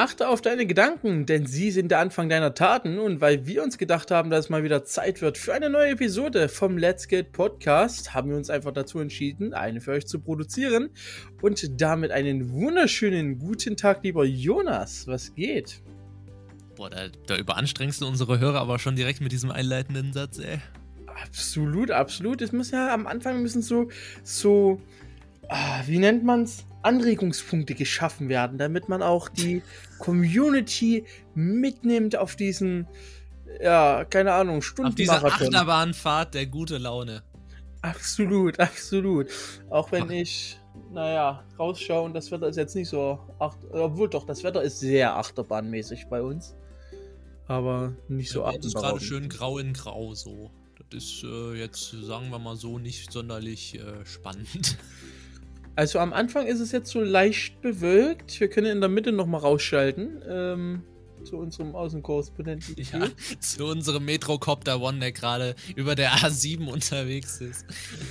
Achte auf deine Gedanken, denn sie sind der Anfang deiner Taten. Und weil wir uns gedacht haben, dass es mal wieder Zeit wird für eine neue Episode vom Let's Get Podcast, haben wir uns einfach dazu entschieden, eine für euch zu produzieren. Und damit einen wunderschönen guten Tag, lieber Jonas. Was geht? Boah, da, da überanstrengst du unsere Hörer aber schon direkt mit diesem einleitenden Satz, ey. Absolut, absolut. Es muss ja am Anfang müssen so, so, wie nennt man's? Anregungspunkte geschaffen werden, damit man auch die Community mitnimmt auf diesen, ja, keine Ahnung, Stunden. Auf dieser Achterbahnfahrt der gute Laune. Absolut, absolut. Auch wenn ich, naja, rausschaue und das Wetter ist jetzt nicht so, acht, obwohl doch, das Wetter ist sehr achterbahnmäßig bei uns. Aber nicht so ja, achterbahnmäßig. ist gerade schön grau in grau so. Das ist äh, jetzt, sagen wir mal so, nicht sonderlich äh, spannend. Also am Anfang ist es jetzt so leicht bewölkt. Wir können in der Mitte nochmal rausschalten. Ähm, zu unserem Außenkorrespondenten. Ja, zu unserem Metrocopter One, der gerade über der A7 unterwegs ist.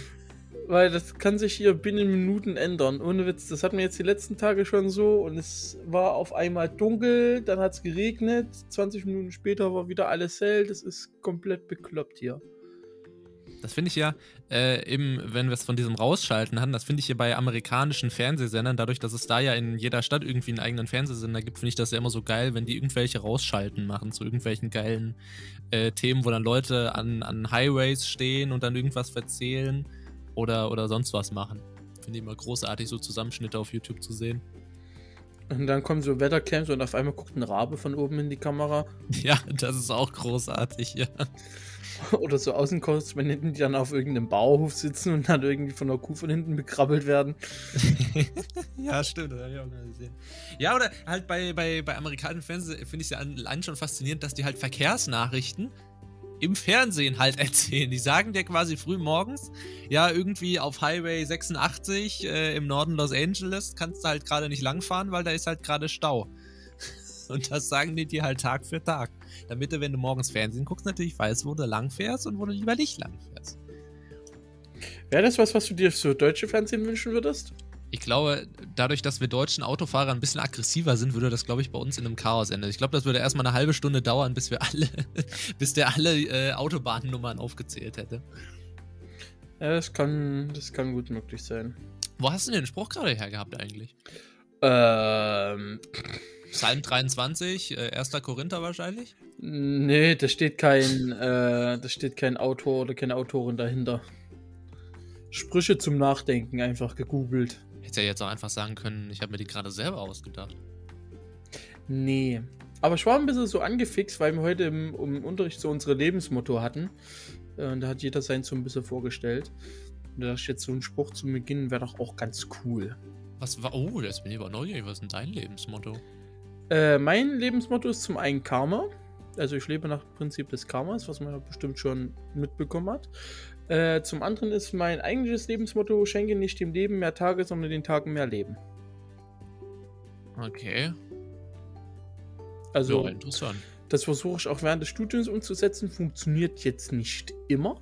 Weil das kann sich hier binnen Minuten ändern. Ohne Witz, das hatten wir jetzt die letzten Tage schon so und es war auf einmal dunkel, dann hat es geregnet, 20 Minuten später war wieder alles hell. Das ist komplett bekloppt hier. Das finde ich ja, äh, eben, wenn wir es von diesem Rausschalten haben, das finde ich hier bei amerikanischen Fernsehsendern, dadurch, dass es da ja in jeder Stadt irgendwie einen eigenen Fernsehsender gibt, finde ich das ja immer so geil, wenn die irgendwelche Rausschalten machen zu irgendwelchen geilen äh, Themen, wo dann Leute an, an Highways stehen und dann irgendwas erzählen oder, oder sonst was machen. Finde ich immer großartig, so Zusammenschnitte auf YouTube zu sehen. Und dann kommen so Wettercams und auf einmal guckt ein Rabe von oben in die Kamera. Ja, das ist auch großartig, ja. Oder so Außenkorrespondenten, die dann auf irgendeinem Bauhof sitzen und dann irgendwie von der Kuh von hinten bekrabbelt werden. ja, stimmt, das habe ich auch mal gesehen. Ja, oder halt bei, bei, bei amerikanischen Fernsehen finde ich es ja allein schon faszinierend, dass die halt Verkehrsnachrichten im Fernsehen halt erzählen. Die sagen dir quasi früh morgens, ja, irgendwie auf Highway 86 äh, im Norden Los Angeles kannst du halt gerade nicht langfahren, weil da ist halt gerade Stau. Und das sagen die dir halt Tag für Tag. Damit du, wenn du morgens Fernsehen guckst, natürlich weißt, wo du lang fährst und wo du lieber nicht lang fährst. Wäre das was, was du dir für deutsche Fernsehen wünschen würdest? Ich glaube, dadurch, dass wir deutschen Autofahrer ein bisschen aggressiver sind, würde das, glaube ich, bei uns in einem Chaos enden. Ich glaube, das würde erstmal eine halbe Stunde dauern, bis wir alle, bis der alle äh, Autobahnnummern aufgezählt hätte. Ja, das kann, das kann gut möglich sein. Wo hast du den Spruch gerade her gehabt eigentlich? Ähm. Psalm 23, äh, 1. Korinther wahrscheinlich? Nee, da steht kein, äh, da steht kein Autor oder keine Autorin dahinter. Sprüche zum Nachdenken einfach gegoogelt. Hätte ja jetzt auch einfach sagen können, ich habe mir die gerade selber ausgedacht. Nee. Aber ich war ein bisschen so angefixt, weil wir heute im, im Unterricht so unsere Lebensmotto hatten. Äh, und da hat jeder sein so ein bisschen vorgestellt. Und da ich jetzt so ein Spruch zu Beginn wäre doch auch ganz cool. Was war. Oh, jetzt bin ich aber neugierig. Was ist denn dein Lebensmotto? Äh, mein Lebensmotto ist zum einen Karma. Also ich lebe nach Prinzip des Karmas, was man ja bestimmt schon mitbekommen hat. Äh, zum anderen ist mein eigentliches Lebensmotto, schenke nicht dem Leben mehr Tage, sondern den Tagen mehr Leben. Okay. Also, ja, interessant. Das versuche ich auch während des Studiums umzusetzen. Funktioniert jetzt nicht immer.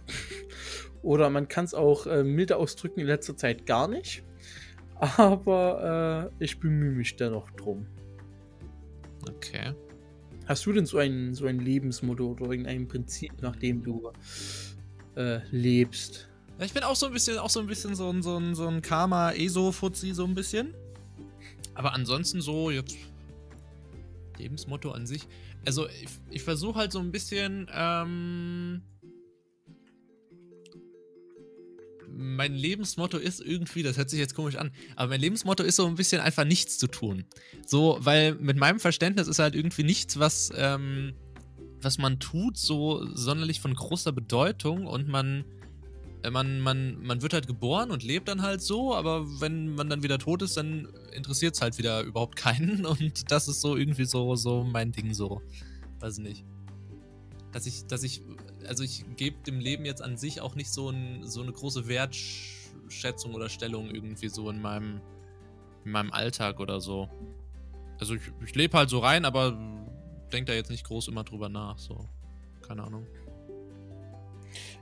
Oder man kann es auch äh, milder ausdrücken, in letzter Zeit gar nicht. Aber äh, ich bemühe mich dennoch drum. Okay. Hast du denn so ein, so ein Lebensmotto oder irgendein Prinzip, nach dem du äh, lebst? Ich bin auch so ein bisschen, auch so ein bisschen so ein, so ein, so ein Karma-ESO-Fuzzi, so ein bisschen. Aber ansonsten so jetzt Lebensmotto an sich. Also ich, ich versuche halt so ein bisschen ähm, mein Lebensmotto ist irgendwie, das hört sich jetzt komisch an, aber mein Lebensmotto ist so ein bisschen einfach nichts zu tun. So, weil mit meinem Verständnis ist halt irgendwie nichts, was, ähm, was man tut, so sonderlich von großer Bedeutung und man, äh, man, man, man wird halt geboren und lebt dann halt so, aber wenn man dann wieder tot ist, dann interessiert es halt wieder überhaupt keinen und das ist so irgendwie so, so mein Ding so. Weiß nicht. Dass ich, dass ich also ich gebe dem Leben jetzt an sich auch nicht so, ein, so eine große Wertschätzung oder Stellung irgendwie so in meinem, in meinem Alltag oder so. Also ich, ich lebe halt so rein, aber denke da jetzt nicht groß immer drüber nach. So, keine Ahnung.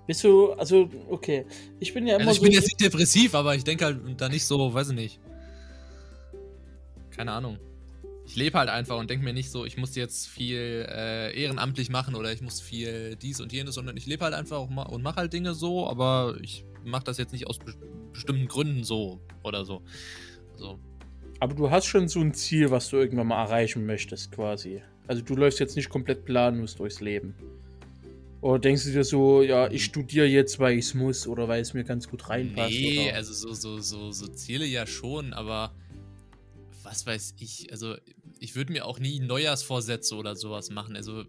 Bist du, also, okay. Ich bin ja immer. Also ich so bin jetzt nicht depressiv, aber ich denke halt da nicht so, weiß ich nicht. Keine Ahnung. Ich lebe halt einfach und denke mir nicht so, ich muss jetzt viel äh, ehrenamtlich machen oder ich muss viel dies und jenes, sondern ich lebe halt einfach und mache halt Dinge so, aber ich mache das jetzt nicht aus be bestimmten Gründen so oder so. so. Aber du hast schon so ein Ziel, was du irgendwann mal erreichen möchtest, quasi. Also du läufst jetzt nicht komplett planlos durchs Leben. Oder denkst du dir so, ja, ich studiere jetzt, weil ich es muss oder weil es mir ganz gut reinpasst? Nee, oder? also so, so, so, so Ziele ja schon, aber was weiß ich, also ich würde mir auch nie Neujahrsvorsätze oder sowas machen. Also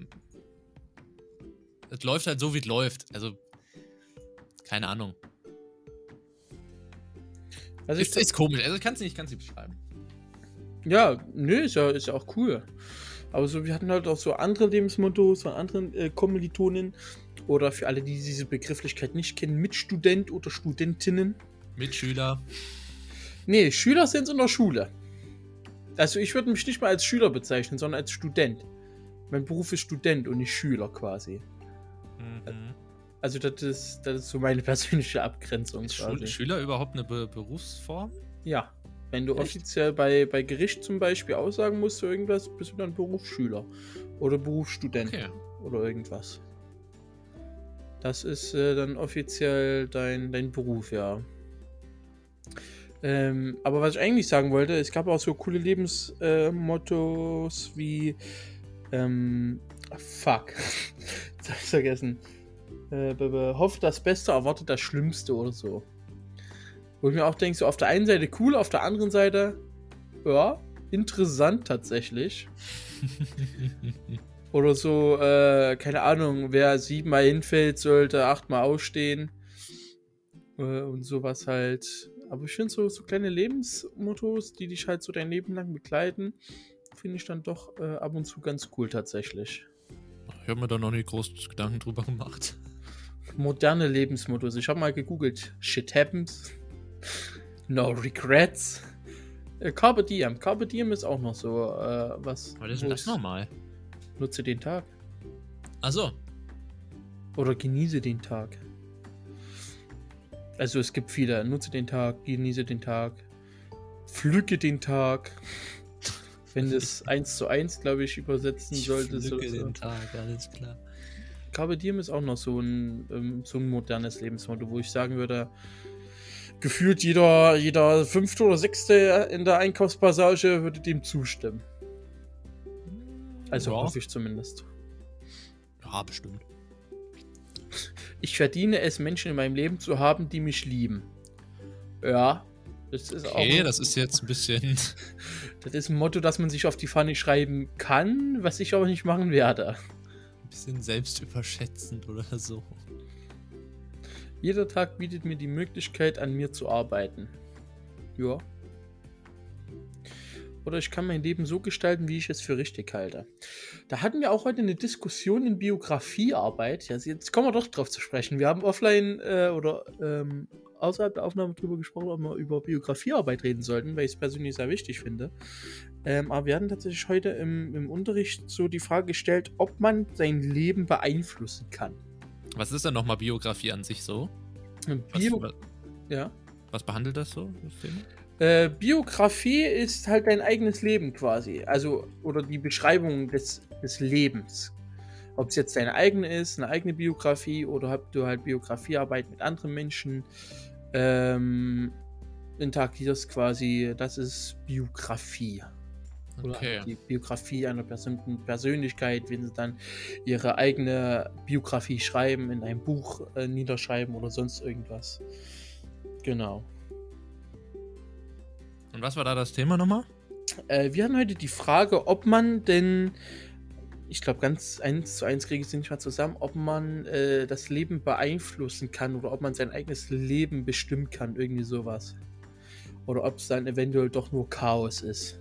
es läuft halt so, wie es läuft. Also keine Ahnung. Also ist, ist komisch, also ich kann es nicht, nicht beschreiben. Ja, nö, ist ja, ist ja auch cool. Aber so, wir hatten halt auch so andere Lebensmottos von anderen äh, Kommilitonen. Oder für alle, die diese Begrifflichkeit nicht kennen, Mitstudent oder Studentinnen. Mitschüler. Nee, Schüler sind in der Schule. Also ich würde mich nicht mal als Schüler bezeichnen, sondern als Student. Mein Beruf ist Student und nicht Schüler quasi. Mhm. Also das ist, das ist so meine persönliche Abgrenzung. Ist quasi. Schüler überhaupt eine Be Berufsform? Ja. Wenn du Echt? offiziell bei, bei Gericht zum Beispiel aussagen musst zu irgendwas, bist du dann Berufsschüler oder Berufsstudent okay. oder irgendwas. Das ist äh, dann offiziell dein, dein Beruf, ja. Ähm, aber was ich eigentlich sagen wollte, es gab auch so coole Lebensmottos äh, wie ähm, fuck. Jetzt hab ich vergessen. Äh, hoffe das Beste, erwartet das Schlimmste oder so. Wo ich mir auch denke, so auf der einen Seite cool, auf der anderen Seite, ja, interessant tatsächlich. oder so, äh, keine Ahnung, wer siebenmal hinfällt, sollte achtmal ausstehen. Äh, und sowas halt. Aber ich finde so, so kleine Lebensmottos, die dich halt so dein Leben lang begleiten, finde ich dann doch äh, ab und zu ganz cool tatsächlich. Ich habe mir da noch nie groß Gedanken drüber gemacht. Moderne Lebensmottos. Ich habe mal gegoogelt. Shit happens. No regrets. Äh, Carpe Diem. Carpe Diem ist auch noch so äh, was. Was ist denn das nochmal? Nutze den Tag. Achso. Oder genieße den Tag. Also es gibt viele. Nutze den Tag, genieße den Tag, pflücke den Tag. Wenn du es eins zu eins, glaube ich, übersetzen ich solltest. Pflücke so. den Tag, alles klar. Carpe Diem ist auch noch so ein, ähm, so ein modernes Lebensmotto, wo ich sagen würde, gefühlt jeder, jeder fünfte oder sechste in der Einkaufspassage würde dem zustimmen. Also ja. hoffe ich zumindest. Ja, bestimmt. Ich verdiene es, Menschen in meinem Leben zu haben, die mich lieben. Ja, das ist okay, auch. das ist jetzt ein bisschen. Das ist ein Motto, das man sich auf die Pfanne schreiben kann, was ich aber nicht machen werde. Ein bisschen selbstüberschätzend oder so. Jeder Tag bietet mir die Möglichkeit, an mir zu arbeiten. Ja. Oder ich kann mein Leben so gestalten, wie ich es für richtig halte. Da hatten wir auch heute eine Diskussion in Biografiearbeit. Ja, jetzt kommen wir doch drauf zu sprechen. Wir haben offline äh, oder ähm, außerhalb der Aufnahme darüber gesprochen, ob wir über Biografiearbeit reden sollten, weil ich es persönlich sehr wichtig finde. Ähm, aber wir hatten tatsächlich heute im, im Unterricht so die Frage gestellt, ob man sein Leben beeinflussen kann. Was ist denn nochmal Biografie an sich so? Bio was, ja. Was behandelt das so, das Thema? Äh, Biografie ist halt dein eigenes Leben quasi. Also, oder die Beschreibung des, des Lebens. Ob es jetzt deine eigene ist, eine eigene Biografie, oder ob du halt Biografiearbeit mit anderen Menschen ähm, interagierst quasi, das ist Biografie. Okay. die Biografie einer bestimmten Persönlichkeit, wenn sie dann ihre eigene Biografie schreiben, in einem Buch äh, niederschreiben oder sonst irgendwas. Genau. Und was war da das Thema nochmal? Äh, wir haben heute die Frage, ob man denn, ich glaube ganz eins zu eins kriege ich es nicht mal zusammen, ob man äh, das Leben beeinflussen kann oder ob man sein eigenes Leben bestimmen kann, irgendwie sowas. Oder ob es dann eventuell doch nur Chaos ist.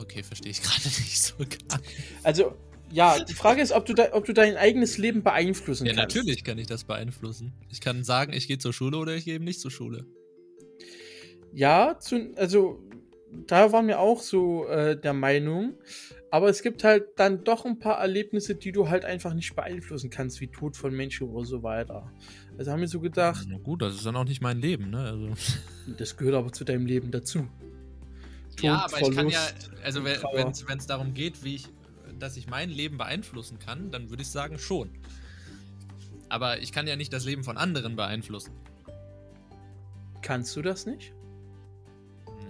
Okay, verstehe ich gerade nicht so ganz. Also, ja, die Frage ist, ob du, da, ob du dein eigenes Leben beeinflussen ja, kannst. Ja, natürlich kann ich das beeinflussen. Ich kann sagen, ich gehe zur Schule oder ich gehe eben nicht zur Schule. Ja, zu, also da waren wir auch so äh, der Meinung. Aber es gibt halt dann doch ein paar Erlebnisse, die du halt einfach nicht beeinflussen kannst, wie Tod von Menschen oder so weiter. Also haben wir so gedacht. Na gut, das ist dann auch nicht mein Leben, ne? Also. Das gehört aber zu deinem Leben dazu. Tod, ja, aber ich kann ja, Verlust, also wenn es darum geht, wie ich, dass ich mein Leben beeinflussen kann, dann würde ich sagen schon. Aber ich kann ja nicht das Leben von anderen beeinflussen. Kannst du das nicht?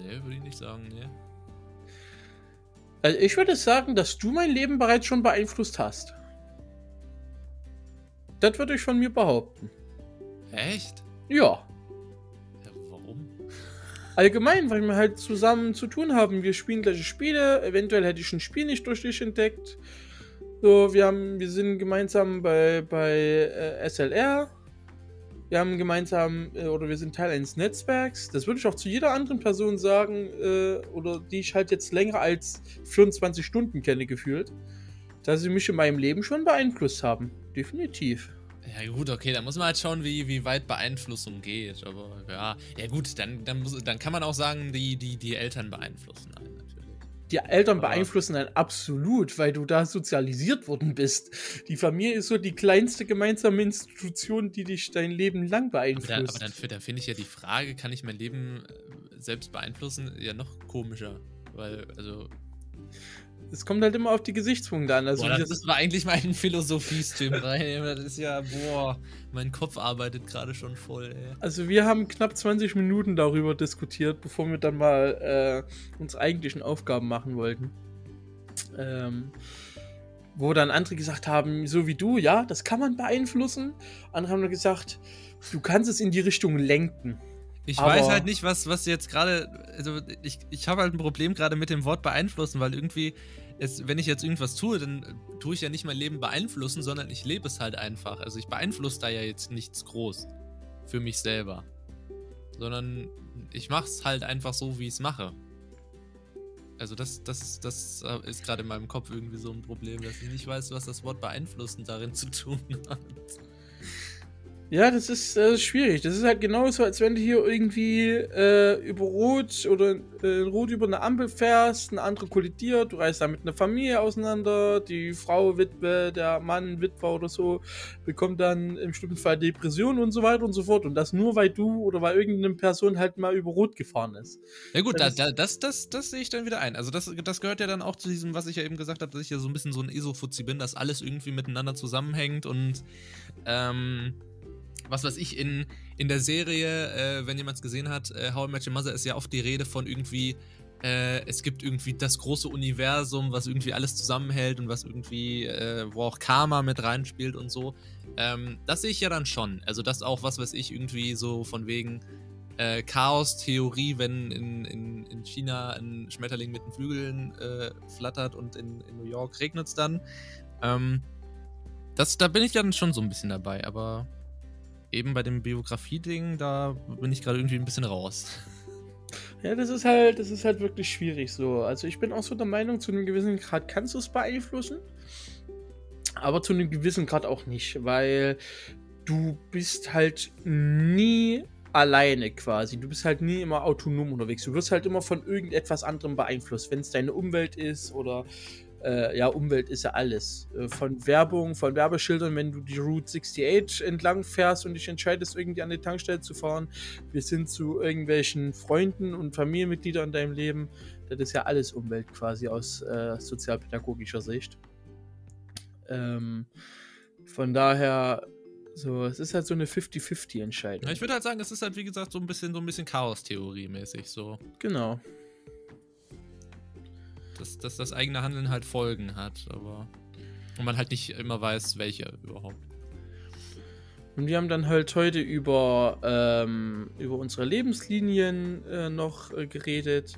Nee, würde ich nicht sagen, nee. Also ich würde sagen, dass du mein Leben bereits schon beeinflusst hast. Das würde ich von mir behaupten. Echt? Ja. Ja, warum? Allgemein, weil wir halt zusammen zu tun haben. Wir spielen gleiche Spiele. Eventuell hätte ich ein Spiel nicht durch dich entdeckt. So, wir haben, wir sind gemeinsam bei, bei äh, SLR. Wir haben gemeinsam, äh, oder wir sind Teil eines Netzwerks. Das würde ich auch zu jeder anderen Person sagen, äh, oder die ich halt jetzt länger als 24 Stunden kenne, gefühlt. Dass sie mich in meinem Leben schon beeinflusst haben. Definitiv. Ja gut, okay, da muss man halt schauen, wie, wie weit Beeinflussung geht. Aber ja, ja gut, dann, dann, muss, dann kann man auch sagen, die, die, die Eltern beeinflussen einen. Die Eltern beeinflussen einen absolut, weil du da sozialisiert worden bist. Die Familie ist so die kleinste gemeinsame Institution, die dich dein Leben lang Aber, da, beeinflusst. aber dann, dann finde ich ja die Frage, kann ich mein Leben äh, selbst beeinflussen, ja noch komischer. Weil, also, es kommt halt immer auf die Gesichtspunkte an. Also boah, das, das war eigentlich mein Philosophiestream rein. Das ist ja, boah, mein Kopf arbeitet gerade schon voll, ey. Also wir haben knapp 20 Minuten darüber diskutiert, bevor wir dann mal äh, uns eigentlichen Aufgaben machen wollten. Ähm, wo dann andere gesagt haben, so wie du, ja, das kann man beeinflussen. Andere haben nur gesagt, du kannst es in die Richtung lenken. Ich Aber- weiß halt nicht, was, was jetzt gerade. Also, ich, ich habe halt ein Problem gerade mit dem Wort beeinflussen, weil irgendwie, es, wenn ich jetzt irgendwas tue, dann äh, tue ich ja nicht mein Leben beeinflussen, sondern ich lebe es halt einfach. Also, ich beeinflusse da ja jetzt nichts groß für mich selber. Sondern ich mache es halt einfach so, wie ich es mache. Also, das, das, das äh, ist gerade in meinem Kopf irgendwie so ein Problem, dass ich nicht weiß, was das Wort beeinflussen darin zu tun hat. Ja, das ist äh, schwierig. Das ist halt genauso, als wenn du hier irgendwie äh, über Rot oder äh, Rot über eine Ampel fährst, eine andere kollidiert, du reist da mit einer Familie auseinander, die Frau, Witwe, der Mann, Witwer oder so, bekommt dann im schlimmsten Fall Depressionen und so weiter und so fort. Und das nur, weil du oder weil irgendeine Person halt mal über Rot gefahren ist. Ja gut, da, Das- da, das, das, das sehe ich dann wieder ein. Also das, das gehört ja dann auch zu diesem, was ich ja eben gesagt habe, dass ich ja so ein bisschen so ein Esofuzzi bin, dass alles irgendwie miteinander zusammenhängt und ähm, was weiß ich, in, in der Serie, äh, wenn jemand es gesehen hat, äh, How I Met Your Mother ist ja oft die Rede von irgendwie, äh, es gibt irgendwie das große Universum, was irgendwie alles zusammenhält und was irgendwie, äh, wo auch Karma mit reinspielt und so. Ähm, das sehe ich ja dann schon. Also das auch, was weiß ich, irgendwie so von wegen, äh, Chaos-Theorie, wenn in, in, in China ein Schmetterling mit den Flügeln äh, flattert und in, in New York regnet es dann. Ähm, das, da bin ich dann schon so ein bisschen dabei, aber eben bei dem Biografie-Ding, da bin ich gerade irgendwie ein bisschen raus. Ja, das ist halt, das ist halt wirklich schwierig so. Also ich bin auch so der Meinung, zu einem gewissen Grad kannst du es beeinflussen, aber zu einem gewissen Grad auch nicht, weil du bist halt nie alleine quasi. Du bist halt nie immer autonom unterwegs. Du wirst halt immer von irgendetwas anderem beeinflusst, wenn es deine Umwelt ist oder äh, ja, Umwelt ist ja alles. Äh, von Werbung, von Werbeschildern, wenn du die Route 68 entlang fährst und dich entscheidest, irgendwie an die Tankstelle zu fahren, bis hin zu irgendwelchen Freunden und Familienmitgliedern in deinem Leben. Das ist ja alles Umwelt quasi aus äh, sozialpädagogischer Sicht. Ähm, von daher, so, es ist halt so eine 50-50-Entscheidung. Ja, ich würde halt sagen, es ist halt, wie gesagt, so ein bisschen, so ein bisschen Chaos-Theorie-mäßig so. genau. Dass, dass das eigene Handeln halt Folgen hat, aber. Und man halt nicht immer weiß, welche überhaupt. Und wir haben dann halt heute über, ähm, über unsere Lebenslinien äh, noch äh, geredet.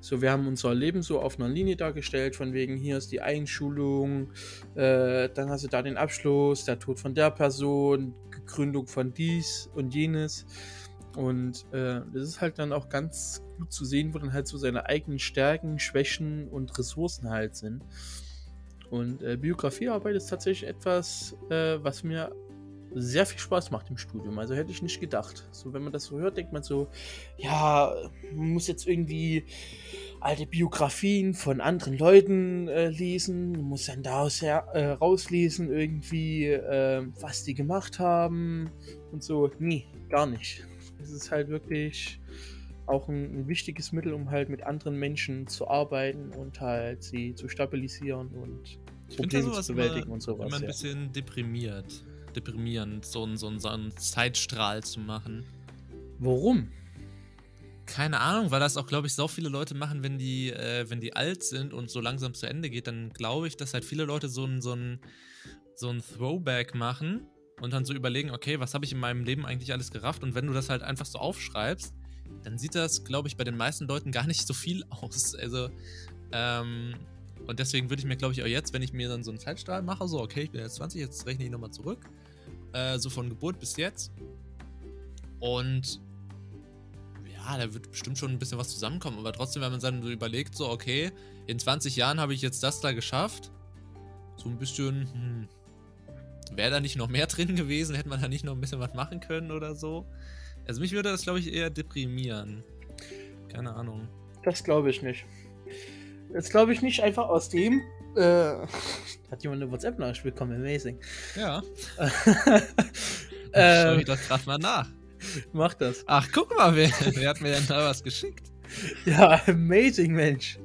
So, wir haben unser Leben so auf einer Linie dargestellt, von wegen hier ist die Einschulung, äh, dann hast du da den Abschluss, der Tod von der Person, Gründung von dies und jenes. Und äh, das ist halt dann auch ganz gut zu sehen, wo dann halt so seine eigenen Stärken, Schwächen und Ressourcen halt sind. Und äh, Biografiearbeit ist tatsächlich etwas, äh, was mir sehr viel Spaß macht im Studium. Also hätte ich nicht gedacht. So, wenn man das so hört, denkt man so, ja, man muss jetzt irgendwie alte Biografien von anderen Leuten äh, lesen, man muss dann daraus her, äh, rauslesen, irgendwie, äh, was die gemacht haben und so. Nee, gar nicht. Es ist halt wirklich auch ein, ein, wichtiges Mittel, um halt mit anderen Menschen zu arbeiten und halt sie zu stabilisieren und Probleme zu bewältigen immer, und sowas. Immer ein ja. bisschen deprimiert, deprimierend, so einen, so, einen, so einen Zeitstrahl zu machen. Warum? Keine Ahnung, weil das auch, glaube ich, so viele Leute machen, wenn die, äh, wenn die alt sind und so langsam zu Ende geht, dann glaube ich, dass halt viele Leute so ein, so ein, so ein Throwback machen und dann so überlegen, okay, was habe ich in meinem Leben eigentlich alles gerafft? Und wenn du das halt einfach so aufschreibst, dann sieht das, glaube ich, bei den meisten Leuten gar nicht so viel aus. Also, ähm, und deswegen würde ich mir, glaube ich, auch jetzt, wenn ich mir dann so einen Zeitstrahl mache, so, okay, ich bin jetzt 20, jetzt rechne ich nochmal zurück. Äh, so von Geburt bis jetzt. Und ja, da wird bestimmt schon ein bisschen was zusammenkommen. Aber trotzdem, wenn man dann so überlegt, so, okay, in 20 Jahren habe ich jetzt das da geschafft. So ein bisschen, hm, wäre da nicht noch mehr drin gewesen? Hätte man da nicht noch ein bisschen was machen können oder so? Also mich würde das, glaube ich, eher deprimieren. Keine Ahnung. Das glaube ich nicht. Das glaube ich nicht einfach aus dem. Äh, hat jemand eine WhatsApp-Nachricht bekommen? Amazing. Ja. ähm, Schau ich das gerade mal nach. Mach das. Ach, guck mal, wer, wer hat mir denn da was geschickt? Ja, amazing, Mensch.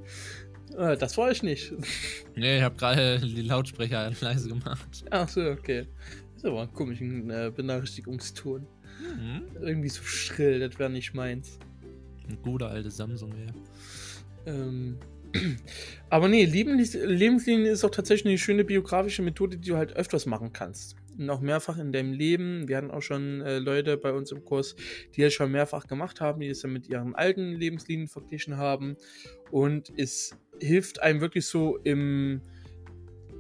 Äh, das war ich nicht. Nee, ich habe gerade die Lautsprecher leise gemacht. Ach so, okay. Das ist aber ein komischer äh, Benachrichtigungston. Mhm. Irgendwie so schrill, das wäre nicht meins. Ein guter alte Samsung, ja. Ähm, aber nee, Lebenslinien ist auch tatsächlich eine schöne biografische Methode, die du halt öfters machen kannst. Noch mehrfach in deinem Leben. Wir hatten auch schon äh, Leute bei uns im Kurs, die das schon mehrfach gemacht haben, die das dann mit ihren alten Lebenslinien verglichen haben. Und es hilft einem wirklich so im,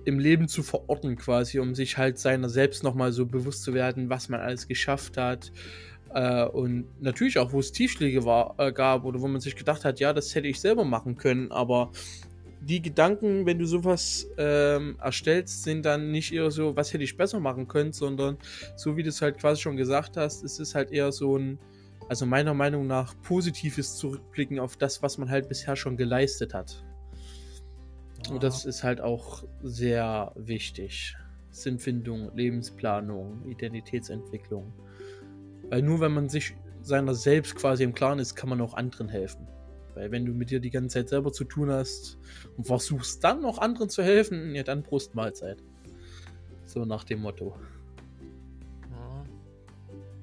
im Leben zu verorten, quasi, um sich halt seiner selbst nochmal so bewusst zu werden, was man alles geschafft hat. Äh, und natürlich auch, wo es Tiefschläge war, äh, gab oder wo man sich gedacht hat, ja, das hätte ich selber machen können, aber die Gedanken, wenn du sowas ähm, erstellst, sind dann nicht eher so, was hätte ich besser machen können, sondern so wie du es halt quasi schon gesagt hast, ist es halt eher so ein, also meiner Meinung nach, positives Zurückblicken auf das, was man halt bisher schon geleistet hat. Und das ist halt auch sehr wichtig. Sinnfindung, Lebensplanung, Identitätsentwicklung. Weil nur wenn man sich seiner selbst quasi im Klaren ist, kann man auch anderen helfen. Weil wenn du mit dir die ganze Zeit selber zu tun hast und versuchst dann noch anderen zu helfen, ja dann Prost Mahlzeit. So nach dem Motto. Ja.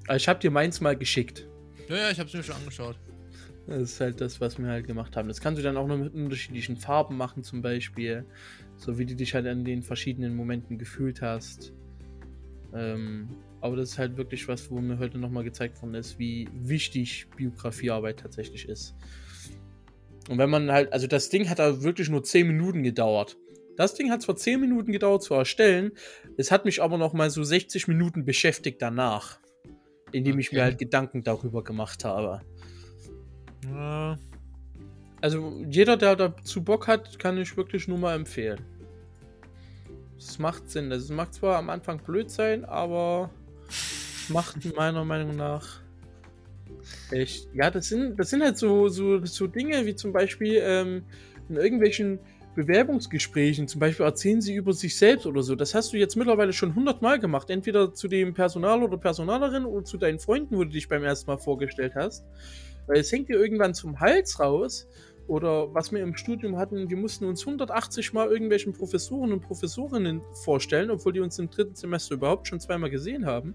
Also ich habe dir meins mal geschickt. Ja, ja, ich habe es mir schon angeschaut. Das ist halt das, was wir halt gemacht haben. Das kannst du dann auch noch mit unterschiedlichen Farben machen, zum Beispiel. So wie du dich halt an den verschiedenen Momenten gefühlt hast. Ähm, aber das ist halt wirklich was, wo mir heute nochmal gezeigt worden ist, wie wichtig Biografiearbeit tatsächlich ist. Und wenn man halt, also das Ding hat da wirklich nur 10 Minuten gedauert. Das Ding hat zwar 10 Minuten gedauert zu erstellen, es hat mich aber noch mal so 60 Minuten beschäftigt danach. Indem okay. ich mir halt Gedanken darüber gemacht habe. Ja. Also jeder, der dazu Bock hat, kann ich wirklich nur mal empfehlen. Es macht Sinn. Es macht zwar am Anfang blöd sein, aber macht meiner Meinung nach echt. Ja, das sind, das sind halt so, so, so Dinge wie zum Beispiel ähm, in irgendwelchen Bewerbungsgesprächen, zum Beispiel erzählen sie über sich selbst oder so. Das hast du jetzt mittlerweile schon hundertmal gemacht. Entweder zu dem Personal oder Personalerin oder zu deinen Freunden, wo du dich beim ersten Mal vorgestellt hast. Weil es hängt dir irgendwann zum Hals raus. Oder was wir im Studium hatten, wir mussten uns 180 Mal irgendwelchen Professoren und Professorinnen vorstellen, obwohl die uns im dritten Semester überhaupt schon zweimal gesehen haben.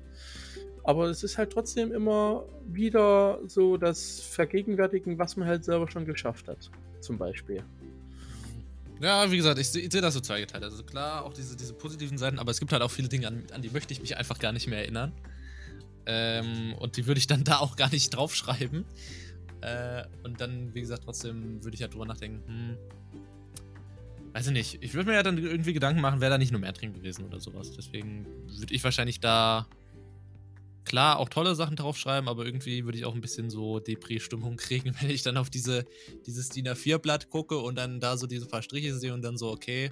Aber es ist halt trotzdem immer wieder so das Vergegenwärtigen, was man halt selber schon geschafft hat. Zum Beispiel. Ja, wie gesagt, ich, ich sehe das so zweigeteilt. Also klar, auch diese, diese positiven Seiten, aber es gibt halt auch viele Dinge, an, an die möchte ich mich einfach gar nicht mehr erinnern. Ähm, und die würde ich dann da auch gar nicht draufschreiben. Äh, und dann, wie gesagt, trotzdem würde ich halt drüber nachdenken, hm, weiß ich nicht. Ich würde mir ja dann irgendwie Gedanken machen, wäre da nicht nur mehr drin gewesen oder sowas. Deswegen würde ich wahrscheinlich da klar auch tolle Sachen draufschreiben, aber irgendwie würde ich auch ein bisschen so Depri-Stimmung kriegen, wenn ich dann auf diese, dieses DIN A4-Blatt gucke und dann da so diese paar Striche sehe und dann so, okay,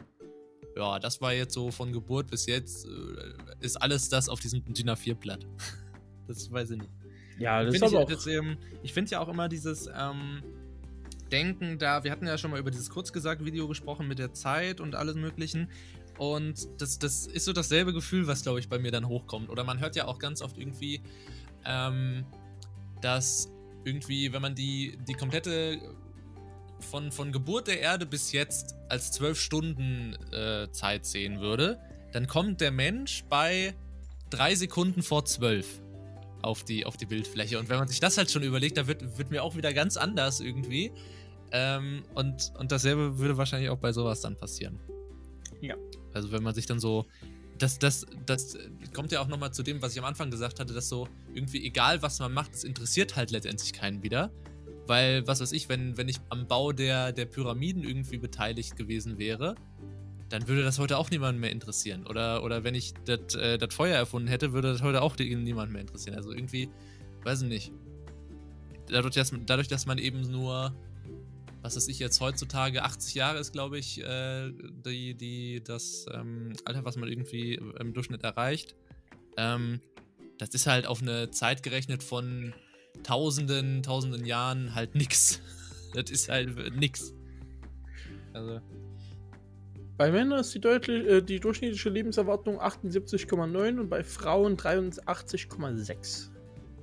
ja, das war jetzt so von Geburt bis jetzt, äh, ist alles das auf diesem DIN A4-Blatt. Das weiß ich nicht. Ja, das ist aber auch... Jetzt, ähm, ich finde ja auch immer dieses ähm, Denken da, wir hatten ja schon mal über dieses Kurzgesagt-Video gesprochen mit der Zeit und alles möglichen. Und das, das ist so dasselbe Gefühl, was, glaube ich, bei mir dann hochkommt. Oder man hört ja auch ganz oft irgendwie, ähm, dass irgendwie, wenn man die, die komplette von, von Geburt der Erde bis jetzt als zwölf Stunden äh, Zeit sehen würde, dann kommt der Mensch bei drei Sekunden vor zwölf auf die, auf die Bildfläche. Und wenn man sich das halt schon überlegt, da wird, wird mir auch wieder ganz anders irgendwie. Ähm, und, und dasselbe würde wahrscheinlich auch bei sowas dann passieren. Ja. Also wenn man sich dann so. Das, das, das kommt ja auch nochmal zu dem, was ich am Anfang gesagt hatte, dass so irgendwie egal, was man macht, es interessiert halt letztendlich keinen wieder. Weil, was weiß ich, wenn, wenn ich am Bau der, der Pyramiden irgendwie beteiligt gewesen wäre, dann würde das heute auch niemanden mehr interessieren. Oder, oder wenn ich das äh, Feuer erfunden hätte, würde das heute auch niemanden mehr interessieren. Also irgendwie, weiß ich nicht. Dadurch dass, dadurch, dass man eben nur, was weiß ich jetzt heutzutage, 80 Jahre ist, glaube ich, äh, die, die, das ähm, Alter, was man irgendwie im Durchschnitt erreicht. Ähm, das ist halt auf eine Zeit gerechnet von tausenden, tausenden Jahren halt nix. Das ist halt nix. Also. Bei Männern ist die, deutlich, äh, die durchschnittliche Lebenserwartung 78,9 und bei Frauen 83,6.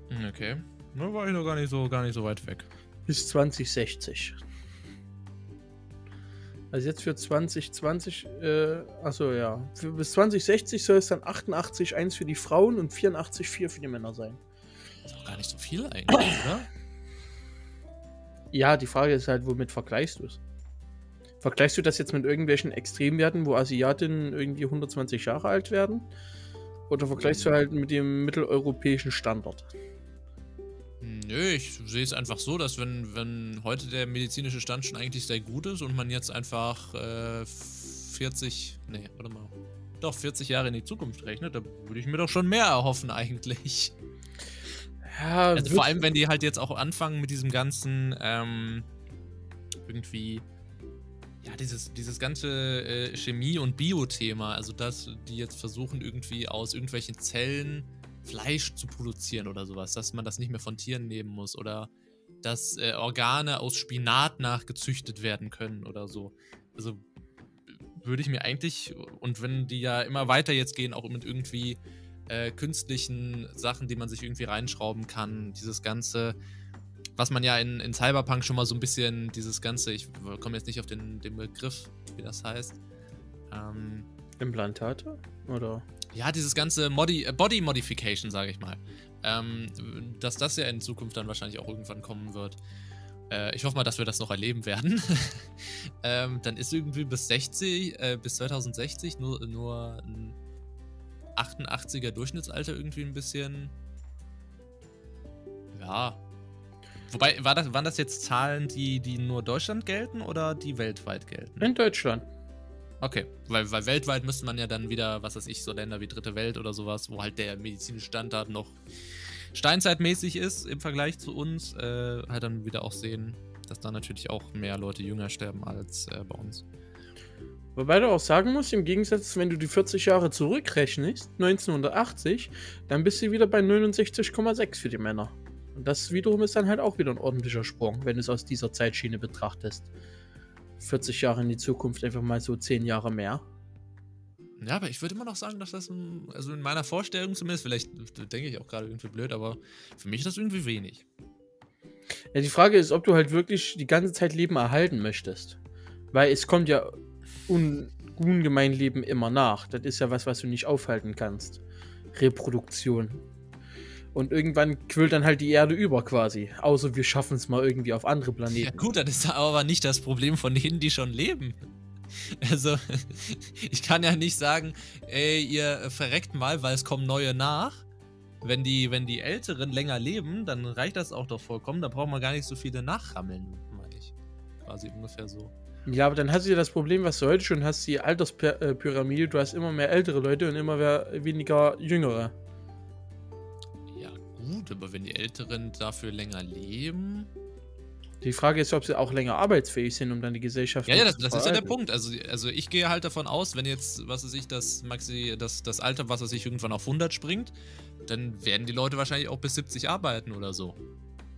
Hm, okay. Da war ich noch gar nicht so, gar nicht so weit weg. Bis 2060. Also jetzt für 2020, äh, achso ja, für, bis 2060 soll es dann 88,1 für die Frauen und 84,4 für die Männer sein. Das ist auch gar nicht so viel eigentlich, oder? Ja, die Frage ist halt, womit vergleichst du es? Vergleichst du das jetzt mit irgendwelchen Extremwerten, wo Asiatinnen irgendwie 120 Jahre alt werden? Oder vergleichst du halt mit dem mitteleuropäischen Standard? Nö, ich sehe es einfach so, dass wenn, wenn heute der medizinische Stand schon eigentlich sehr gut ist und man jetzt einfach äh, 40, nee, warte mal, doch 40 Jahre in die Zukunft rechnet, da würde ich mir doch schon mehr erhoffen eigentlich. Ja, also vor allem, wenn die halt jetzt auch anfangen mit diesem ganzen ähm, irgendwie ja, dieses, dieses ganze äh, Chemie- und Bio-Thema, also dass die jetzt versuchen, irgendwie aus irgendwelchen Zellen Fleisch zu produzieren oder sowas, dass man das nicht mehr von Tieren nehmen muss oder dass äh, Organe aus Spinat nachgezüchtet werden können oder so. Also würde ich mir eigentlich, und wenn die ja immer weiter jetzt gehen, auch mit irgendwie äh, künstlichen Sachen, die man sich irgendwie reinschrauben kann, dieses ganze was man ja in, in Cyberpunk schon mal so ein bisschen dieses Ganze, ich komme jetzt nicht auf den, den Begriff, wie das heißt. Ähm, Implantate? Oder? Ja, dieses ganze Modi äh, Body Modification, sage ich mal. Ähm, dass das ja in Zukunft dann wahrscheinlich auch irgendwann kommen wird. Äh, ich hoffe mal, dass wir das noch erleben werden. ähm, dann ist irgendwie bis 60, äh, bis 2060 nur, nur ein 88er Durchschnittsalter irgendwie ein bisschen. Ja, Wobei, war das, waren das jetzt Zahlen, die, die nur Deutschland gelten oder die weltweit gelten? In Deutschland. Okay, weil, weil weltweit müsste man ja dann wieder, was weiß ich, so Länder wie Dritte Welt oder sowas, wo halt der medizinische Standard noch steinzeitmäßig ist im Vergleich zu uns, äh, halt dann wieder auch sehen, dass da natürlich auch mehr Leute jünger sterben als äh, bei uns. Wobei du auch sagen musst, im Gegensatz, wenn du die 40 Jahre zurückrechnest, 1980, dann bist du wieder bei 69,6 für die Männer. Und das wiederum ist dann halt auch wieder ein ordentlicher Sprung, wenn du es aus dieser Zeitschiene betrachtest. 40 Jahre in die Zukunft, einfach mal so 10 Jahre mehr. Ja, aber ich würde immer noch sagen, dass das, ein, also in meiner Vorstellung zumindest, vielleicht denke ich auch gerade irgendwie blöd, aber für mich ist das irgendwie wenig. Ja, die Frage ist, ob du halt wirklich die ganze Zeit Leben erhalten möchtest. Weil es kommt ja un ungemein Leben immer nach. Das ist ja was, was du nicht aufhalten kannst. Reproduktion. Und irgendwann quillt dann halt die Erde über quasi. Außer wir schaffen es mal irgendwie auf andere Planeten. Ja gut, das ist aber nicht das Problem von denen, die schon leben. Also, ich kann ja nicht sagen, ey, ihr verreckt mal, weil es kommen neue nach. Wenn die, wenn die Älteren länger leben, dann reicht das auch doch vollkommen. Da braucht man gar nicht so viele nachrammeln, meine ich. Quasi ungefähr so. Ja, aber dann hast du ja das Problem, was du heute schon hast, die Alterspyramide. Du hast immer mehr ältere Leute und immer mehr, weniger jüngere gut, aber wenn die Älteren dafür länger leben. Die Frage ist, ob sie auch länger arbeitsfähig sind, um dann die Gesellschaft Ja, ja, das, das ist ja der Punkt. Also, also ich gehe halt davon aus, wenn jetzt, was weiß ich, das Maxi, das, das Alter, was er sich irgendwann auf 100 springt, dann werden die Leute wahrscheinlich auch bis 70 arbeiten oder so.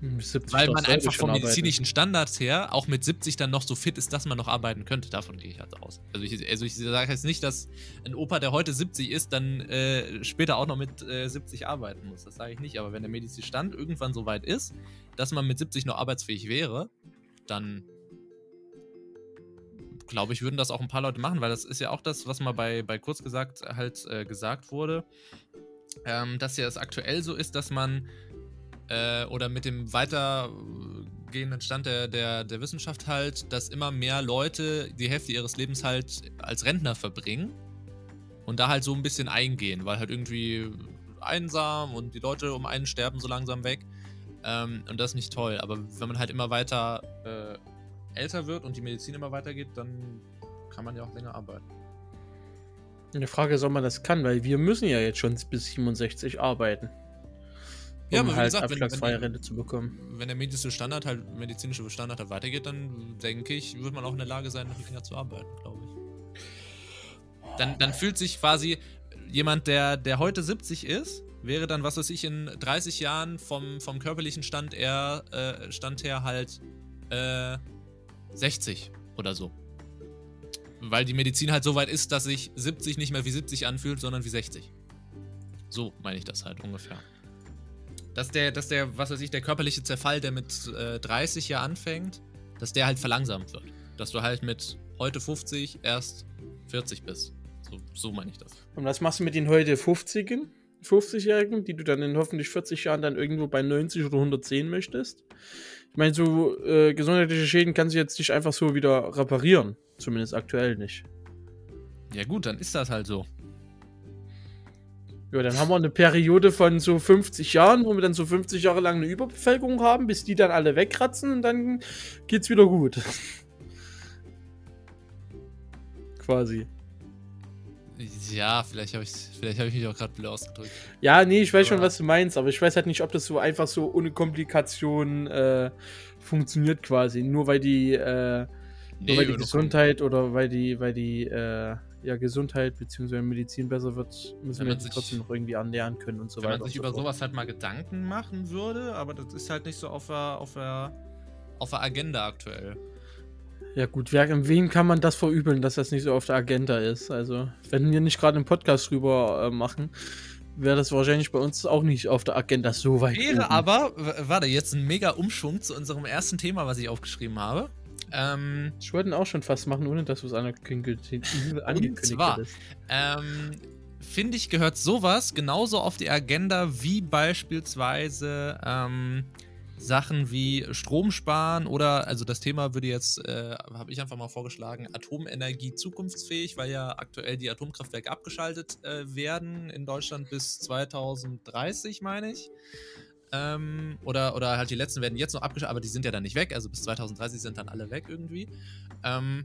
Weil man einfach vom medizinischen Standard her auch mit 70 dann noch so fit ist, dass man noch arbeiten könnte. Davon gehe ich halt aus. Also ich, also ich sage jetzt nicht, dass ein Opa, der heute 70 ist, dann äh, später auch noch mit äh, 70 arbeiten muss. Das sage ich nicht. Aber wenn der medizinische Stand irgendwann so weit ist, dass man mit 70 noch arbeitsfähig wäre, dann glaube ich, würden das auch ein paar Leute machen, weil das ist ja auch das, was mal bei, bei kurz gesagt halt äh, gesagt wurde, ähm, dass ja es aktuell so ist, dass man äh, oder mit dem weitergehenden Stand der, der, der Wissenschaft halt, dass immer mehr Leute die Hälfte ihres Lebens halt als Rentner verbringen und da halt so ein bisschen eingehen, weil halt irgendwie einsam und die Leute um einen sterben so langsam weg. Ähm, und das ist nicht toll. Aber wenn man halt immer weiter äh, älter wird und die Medizin immer weitergeht, dann kann man ja auch länger arbeiten. Die Frage ist, ob man das kann, weil wir müssen ja jetzt schon bis 67 arbeiten. Um ja, wie halt gesagt, abschlagsfreie Rente zu bekommen. Wenn der medizinische Standard halt, medizinische Standard halt weitergeht, dann denke ich, wird man auch in der Lage sein, noch länger zu arbeiten, glaube ich. Dann, dann fühlt sich quasi jemand, der, der heute 70 ist, wäre dann, was weiß ich, in 30 Jahren vom, vom körperlichen Stand, eher, äh, Stand her halt äh, 60 oder so. Weil die Medizin halt so weit ist, dass sich 70 nicht mehr wie 70 anfühlt, sondern wie 60. So meine ich das halt ungefähr. Dass der, dass der, was weiß ich, der körperliche Zerfall, der mit äh, 30 ja anfängt, dass der halt verlangsamt wird. Dass du halt mit heute 50 erst 40 bist. So, so meine ich das. Und was machst du mit den heute 50-Jährigen, 50-Jährigen, die du dann in hoffentlich 40 Jahren dann irgendwo bei 90 oder 110 möchtest? Ich meine, so äh, gesundheitliche Schäden kannst du jetzt nicht einfach so wieder reparieren. Zumindest aktuell nicht. Ja gut, dann ist das halt so. Ja, dann haben wir eine Periode von so 50 Jahren, wo wir dann so 50 Jahre lang eine Überbevölkerung haben, bis die dann alle wegkratzen und dann geht's wieder gut. Quasi. Ja, vielleicht habe ich, vielleicht hab ich mich auch gerade blöd ausgedrückt. Ja, nee, ich weiß schon, Aber- was du meinst, aber ich weiß halt nicht, ob das so einfach so ohne Komplikation äh, funktioniert quasi. Nur weil die, äh, nur weil die Gesundheit oder weil die, weil die äh, ja, Gesundheit bzw. Medizin besser wird, müssen Wenn wir sich- trotzdem noch irgendwie annähern können und so Wenn weiter. man sich über so fort. sowas halt mal Gedanken machen würde, aber das ist halt nicht so auf der, auf der, auf der Agenda aktuell. Ja gut, wer, wem kann man das verübeln, dass das nicht so auf der Agenda ist? Also, wenn wir nicht gerade einen Podcast drüber äh, machen, wäre das wahrscheinlich bei uns auch nicht auf der Agenda so weit. Wäre oben. aber, warte, jetzt ein mega Umschwung zu unserem ersten Thema, was ich aufgeschrieben habe. Ähm, Ich wollte ihn auch schon fast machen, ohne dass du es angekündigt, zwar- hättest. ähm, finde ich, gehört sowas genauso auf die Agenda wie beispielsweise ähm, Sachen wie Strom sparen oder, also das Thema würde jetzt, äh, habe ich einfach mal vorgeschlagen, Atomenergie zukunftsfähig, weil ja aktuell die Atomkraftwerke abgeschaltet äh, werden in Deutschland bis 2030, meine ich. Ähm, oder, oder halt die letzten werden jetzt noch abgeschaltet, aber die sind ja dann nicht weg, also bis 2030 sind dann alle weg irgendwie. Ähm,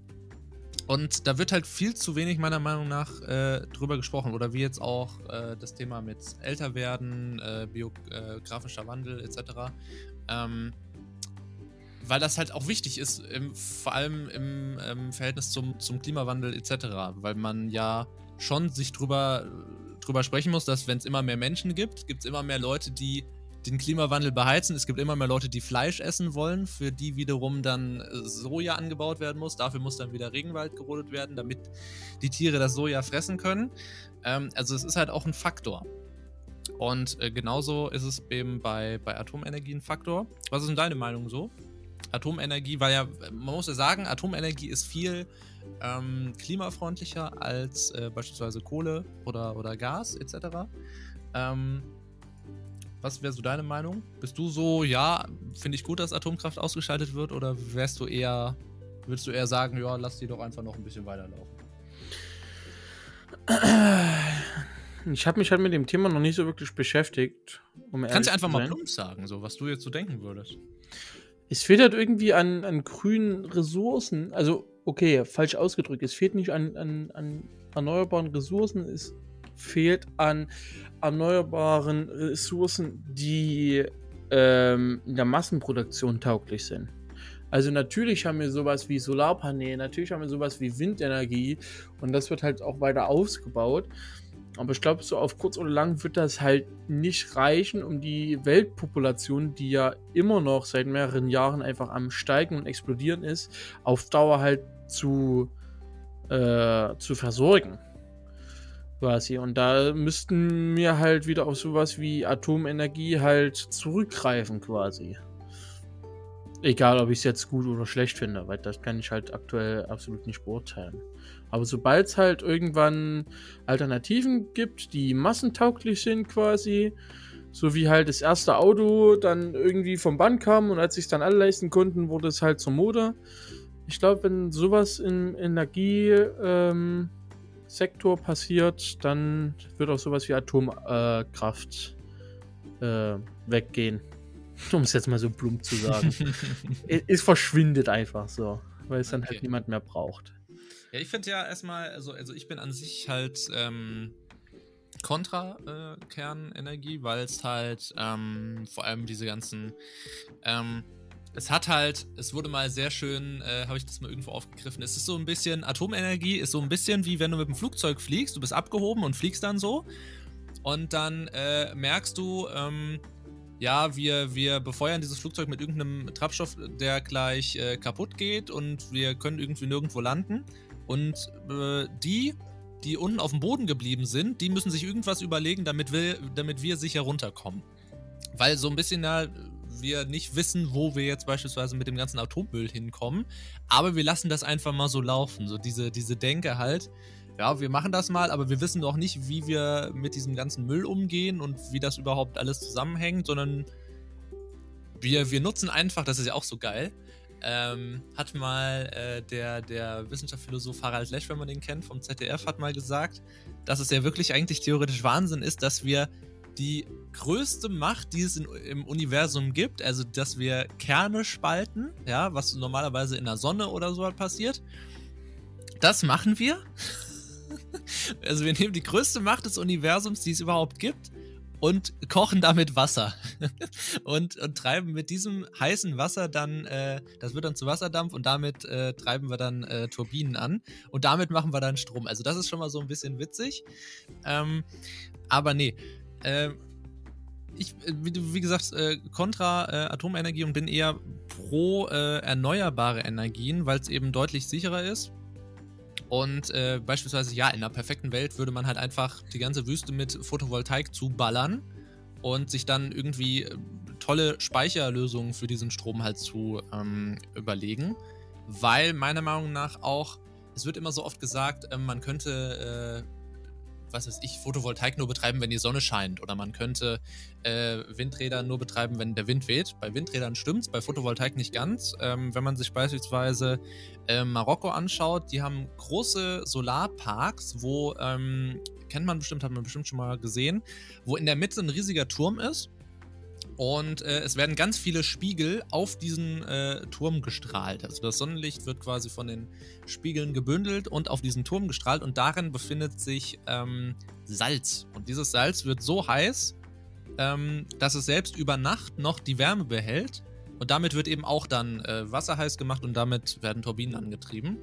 und da wird halt viel zu wenig meiner Meinung nach äh, drüber gesprochen. Oder wie jetzt auch äh, das Thema mit Älterwerden, äh, biografischer Wandel etc. Ähm, weil das halt auch wichtig ist, im, vor allem im ähm, Verhältnis zum, zum Klimawandel etc. Weil man ja schon sich drüber, drüber sprechen muss, dass wenn es immer mehr Menschen gibt, gibt es immer mehr Leute, die den Klimawandel beheizen. Es gibt immer mehr Leute, die Fleisch essen wollen, für die wiederum dann äh, Soja angebaut werden muss. Dafür muss dann wieder Regenwald gerodet werden, damit die Tiere das Soja fressen können. Ähm, also es ist halt auch ein Faktor. Und äh, genauso ist es eben bei, bei Atomenergie ein Faktor. Was ist denn deine Meinung so? Atomenergie, weil ja, man muss ja sagen, Atomenergie ist viel ähm, klimafreundlicher als äh, beispielsweise Kohle oder, oder Gas etc. Ähm, was wäre so deine Meinung? Bist du so, ja, finde ich gut, dass Atomkraft ausgeschaltet wird oder wärst du eher, würdest du eher sagen, ja, lass die doch einfach noch ein bisschen weiterlaufen? Ich habe mich halt mit dem Thema noch nicht so wirklich beschäftigt. Um Kannst du einfach mal plump sagen, so was du jetzt so denken würdest. Es fehlt halt irgendwie an, an grünen Ressourcen. Also, okay, falsch ausgedrückt. Es fehlt nicht an, an, an erneuerbaren Ressourcen. Es fehlt an erneuerbaren Ressourcen, die ähm, in der Massenproduktion tauglich sind. Also natürlich haben wir sowas wie Solarpaneele, natürlich haben wir sowas wie Windenergie und das wird halt auch weiter ausgebaut. Aber ich glaube, so auf kurz oder lang wird das halt nicht reichen, um die Weltpopulation, die ja immer noch seit mehreren Jahren einfach am Steigen und Explodieren ist, auf Dauer halt zu, äh, zu versorgen. Quasi. Und da müssten wir halt wieder auf sowas wie Atomenergie halt zurückgreifen, quasi. Egal, ob ich es jetzt gut oder schlecht finde, weil das kann ich halt aktuell absolut nicht beurteilen. Aber sobald es halt irgendwann Alternativen gibt, die massentauglich sind quasi, so wie halt das erste Auto dann irgendwie vom Band kam und als sich dann alle leisten konnten, wurde es halt zur Mode. Ich glaube, wenn sowas im Energiesektor ähm, passiert, dann wird auch sowas wie Atomkraft äh, weggehen. Um es jetzt mal so plump zu sagen. es verschwindet einfach so, weil es dann halt niemand mehr braucht. Ja, ich finde ja erstmal, also, also ich bin an sich halt ähm, kontra äh, Kernenergie, weil es halt ähm, vor allem diese ganzen ähm, es hat halt, es wurde mal sehr schön, äh, habe ich das mal irgendwo aufgegriffen. Es ist so ein bisschen, Atomenergie ist so ein bisschen wie wenn du mit dem Flugzeug fliegst, du bist abgehoben und fliegst dann so. Und dann äh, merkst du, ähm, ja, wir, wir befeuern dieses Flugzeug mit irgendeinem Treibstoff, der gleich äh, kaputt geht und wir können irgendwie nirgendwo landen. Und äh, die, die unten auf dem Boden geblieben sind, die müssen sich irgendwas überlegen, damit wir, damit wir sicher runterkommen. Weil so ein bisschen da wir nicht wissen, wo wir jetzt beispielsweise mit dem ganzen Atommüll hinkommen. Aber wir lassen das einfach mal so laufen. So diese, diese Denke halt. Ja, wir machen das mal, aber wir wissen noch nicht, wie wir mit diesem ganzen Müll umgehen und wie das überhaupt alles zusammenhängt, sondern wir, wir nutzen einfach, das ist ja auch so geil, ähm, hat mal äh, der, der Wissenschaftsphilosoph Harald Lesch, wenn man den kennt, vom ZDF, hat mal gesagt, dass es ja wirklich eigentlich theoretisch Wahnsinn ist, dass wir die größte Macht, die es in, im Universum gibt, also dass wir Kerne spalten, ja, was normalerweise in der Sonne oder so halt passiert. Das machen wir. also wir nehmen die größte Macht des Universums, die es überhaupt gibt, und kochen damit Wasser. und, und treiben mit diesem heißen Wasser dann, äh, das wird dann zu Wasserdampf und damit äh, treiben wir dann äh, Turbinen an. Und damit machen wir dann Strom. Also das ist schon mal so ein bisschen witzig. Ähm, aber nee, äh, ich, äh, wie, wie gesagt, äh, kontra äh, Atomenergie und bin eher pro äh, erneuerbare Energien, weil es eben deutlich sicherer ist. Und äh, beispielsweise, ja, in einer perfekten Welt würde man halt einfach die ganze Wüste mit Photovoltaik zuballern und sich dann irgendwie äh, tolle Speicherlösungen für diesen Strom halt zu ähm, überlegen. Weil meiner Meinung nach auch, es wird immer so oft gesagt, man könnte was weiß ich, Photovoltaik nur betreiben, wenn die Sonne scheint. Oder man könnte äh, Windräder nur betreiben, wenn der Wind weht. Bei Windrädern stimmt es, bei Photovoltaik nicht ganz. Ähm, wenn man sich beispielsweise äh, Marokko anschaut, die haben große Solarparks, wo, ähm, kennt man bestimmt, hat man bestimmt schon mal gesehen, wo in der Mitte ein riesiger Turm ist und äh, es werden ganz viele Spiegel auf diesen äh, Turm gestrahlt. Also das Sonnenlicht wird quasi von den Spiegeln gebündelt und auf diesen Turm gestrahlt. Und darin befindet sich ähm, Salz. Und dieses Salz wird so heiß, ähm, dass es selbst über Nacht noch die Wärme behält. Und damit wird eben auch dann äh, Wasser heiß gemacht und damit werden Turbinen angetrieben.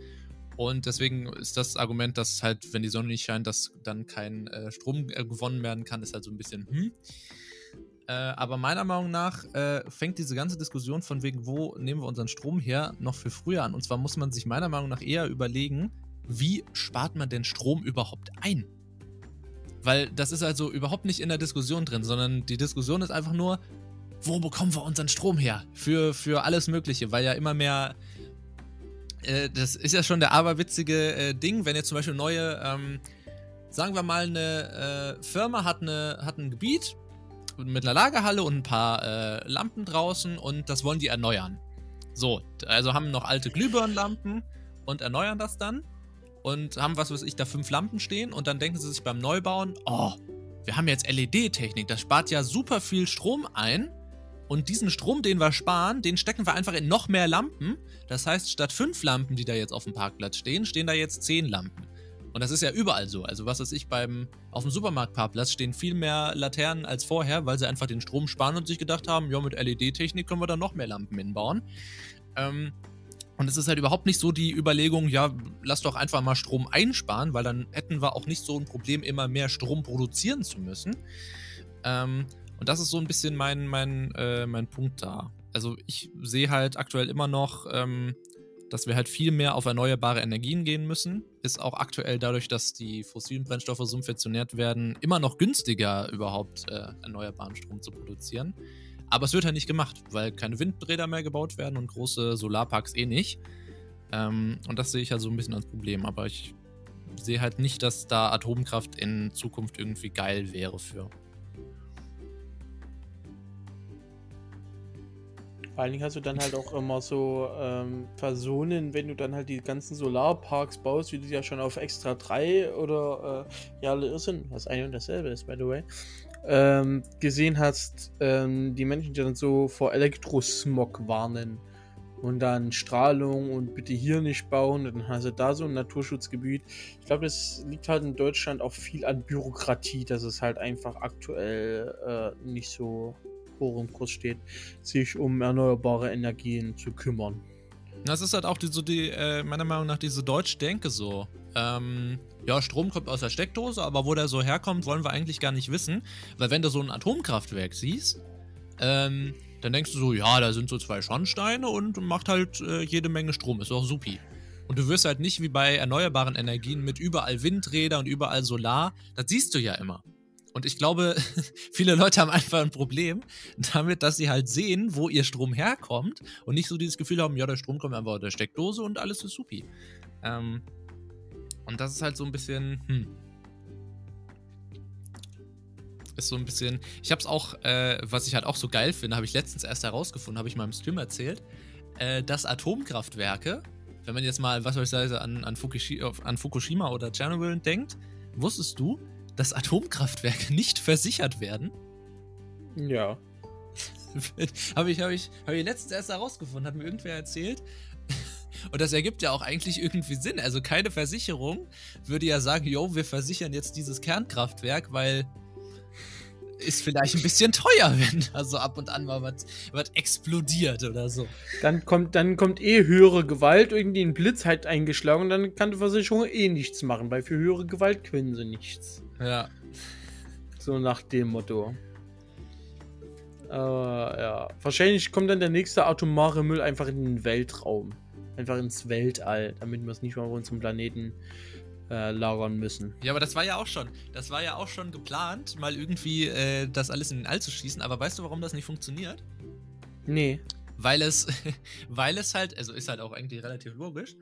Und deswegen ist das Argument, dass halt, wenn die Sonne nicht scheint, dass dann kein äh, Strom äh, gewonnen werden kann, ist halt so ein bisschen, hm. Äh, aber meiner Meinung nach äh, fängt diese ganze Diskussion von wegen, wo nehmen wir unseren Strom her, noch viel früher an. Und zwar muss man sich meiner Meinung nach eher überlegen, wie spart man denn Strom überhaupt ein? Weil das ist also überhaupt nicht in der Diskussion drin, sondern die Diskussion ist einfach nur, wo bekommen wir unseren Strom her? Für, für alles Mögliche, weil ja immer mehr. Äh, das ist ja schon der aberwitzige äh, Ding, wenn jetzt zum Beispiel neue, ähm, sagen wir mal, eine äh, Firma hat, eine, hat ein Gebiet, mit einer Lagerhalle und ein paar äh, Lampen draußen und das wollen die erneuern. So, also haben noch alte Glühbirnenlampen und erneuern das dann und haben, was weiß ich, da fünf Lampen stehen und dann denken sie sich beim Neubauen, oh, wir haben jetzt LED-Technik, das spart ja super viel Strom ein und diesen Strom, den wir sparen, den stecken wir einfach in noch mehr Lampen. Das heißt, statt fünf Lampen, die da jetzt auf dem Parkplatz stehen, stehen da jetzt zehn Lampen. Und das ist ja überall so. Also was weiß ich, beim, auf dem Supermarktparkplatz stehen viel mehr Laternen als vorher, weil sie einfach den Strom sparen und sich gedacht haben, ja, mit LED-Technik können wir da noch mehr Lampen hinbauen. Ähm, und es ist halt überhaupt nicht so die Überlegung, ja, lass doch einfach mal Strom einsparen, weil dann hätten wir auch nicht so ein Problem, immer mehr Strom produzieren zu müssen. Ähm, und das ist so ein bisschen mein, mein, äh, mein Punkt da. Also ich sehe halt aktuell immer noch ähm, dass wir halt viel mehr auf erneuerbare Energien gehen müssen. Ist auch aktuell dadurch, dass die fossilen Brennstoffe subventioniert werden, immer noch günstiger überhaupt äh, erneuerbaren Strom zu produzieren. Aber es wird halt nicht gemacht, weil keine Windräder mehr gebaut werden und große Solarparks eh nicht. Ähm, und das sehe ich halt so ein bisschen als Problem. Aber ich sehe halt nicht, dass da Atomkraft in Zukunft irgendwie geil wäre für. Vor allen Dingen hast du dann halt auch immer so ähm, Personen, wenn du dann halt die ganzen Solarparks baust, wie du ja schon auf Extra 3 oder äh, ja, alle Irrsinn, was ein und dasselbe ist, by the way, ähm, gesehen hast, ähm, die Menschen, die dann so vor Elektrosmog warnen und dann Strahlung und bitte hier nicht bauen, dann hast du da so ein Naturschutzgebiet. Ich glaube, das liegt halt in Deutschland auch viel an Bürokratie, dass es halt einfach aktuell äh, nicht so hoch im Kurs steht, sich um erneuerbare Energien zu kümmern. Das ist halt auch die, so die, äh, meiner Meinung nach diese Deutsch-Denke so. Ähm, ja, Strom kommt aus der Steckdose, aber wo der so herkommt, wollen wir eigentlich gar nicht wissen. Weil wenn du so ein Atomkraftwerk siehst, ähm, dann denkst du so, ja, da sind so zwei Schornsteine und macht halt äh, jede Menge Strom. Ist auch supi. Und du wirst halt nicht wie bei erneuerbaren Energien mit überall Windräder und überall Solar. Das siehst du ja immer. Und ich glaube, viele Leute haben einfach ein Problem damit, dass sie halt sehen, wo ihr Strom herkommt und nicht so dieses Gefühl haben, ja, der Strom kommt einfach aus der Steckdose und alles ist supi. Ähm, und das ist halt so ein bisschen, hm. Ist so ein bisschen. Ich hab's auch, äh, was ich halt auch so geil finde, habe ich letztens erst herausgefunden, habe ich im Stream erzählt, äh, dass Atomkraftwerke, wenn man jetzt mal, was soll ich sagen, an, an, Fukushima, an Fukushima oder Tschernobyl denkt, wusstest du, dass Atomkraftwerke nicht versichert werden? Ja. habe ich, hab ich, hab ich letztens erst herausgefunden, hat mir irgendwer erzählt. Und das ergibt ja auch eigentlich irgendwie Sinn. Also keine Versicherung würde ja sagen, yo, wir versichern jetzt dieses Kernkraftwerk, weil ist vielleicht ein bisschen teuer, wenn da so ab und an mal was, was explodiert oder so. Dann kommt, dann kommt eh höhere Gewalt, irgendwie ein Blitz halt eingeschlagen und dann kann die Versicherung eh nichts machen, weil für höhere Gewalt können sie nichts. Ja. So nach dem Motto. Aber ja. Wahrscheinlich kommt dann der nächste atomare Müll einfach in den Weltraum. Einfach ins Weltall, damit wir es nicht mal auf unserem Planeten äh, lagern müssen. Ja, aber das war ja auch schon. Das war ja auch schon geplant, mal irgendwie äh, das alles in den All zu schießen. Aber weißt du, warum das nicht funktioniert? Nee. Weil es, weil es halt, also ist halt auch eigentlich relativ logisch,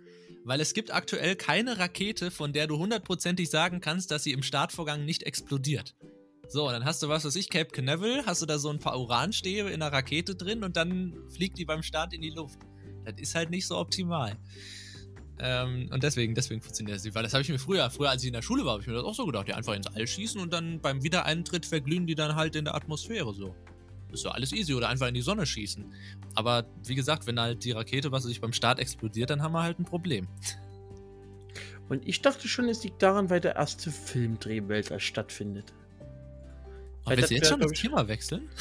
weil es gibt aktuell keine Rakete, von der du hundertprozentig sagen kannst, dass sie im Startvorgang nicht explodiert. So, dann hast du was weiß ich, Cape Canaveral, hast du da so ein paar Uranstäbe in der Rakete drin und dann fliegt die beim Start in die Luft. Das ist halt nicht so optimal. Ähm, und deswegen, deswegen funktioniert das nicht. Weil das habe ich mir früher, früher als ich in der Schule war, habe ich mir das auch so gedacht. Die einfach ins All schießen und dann beim Wiedereintritt verglühen die dann halt in der Atmosphäre so. Ist so alles easy oder einfach in die Sonne schießen. Aber wie gesagt, wenn halt die Rakete, was sich beim Start explodiert, dann haben wir halt ein Problem. Und ich dachte schon, es liegt daran, weil der erste Filmdreh weltweit stattfindet. Und willst du jetzt schon das Thema wechseln?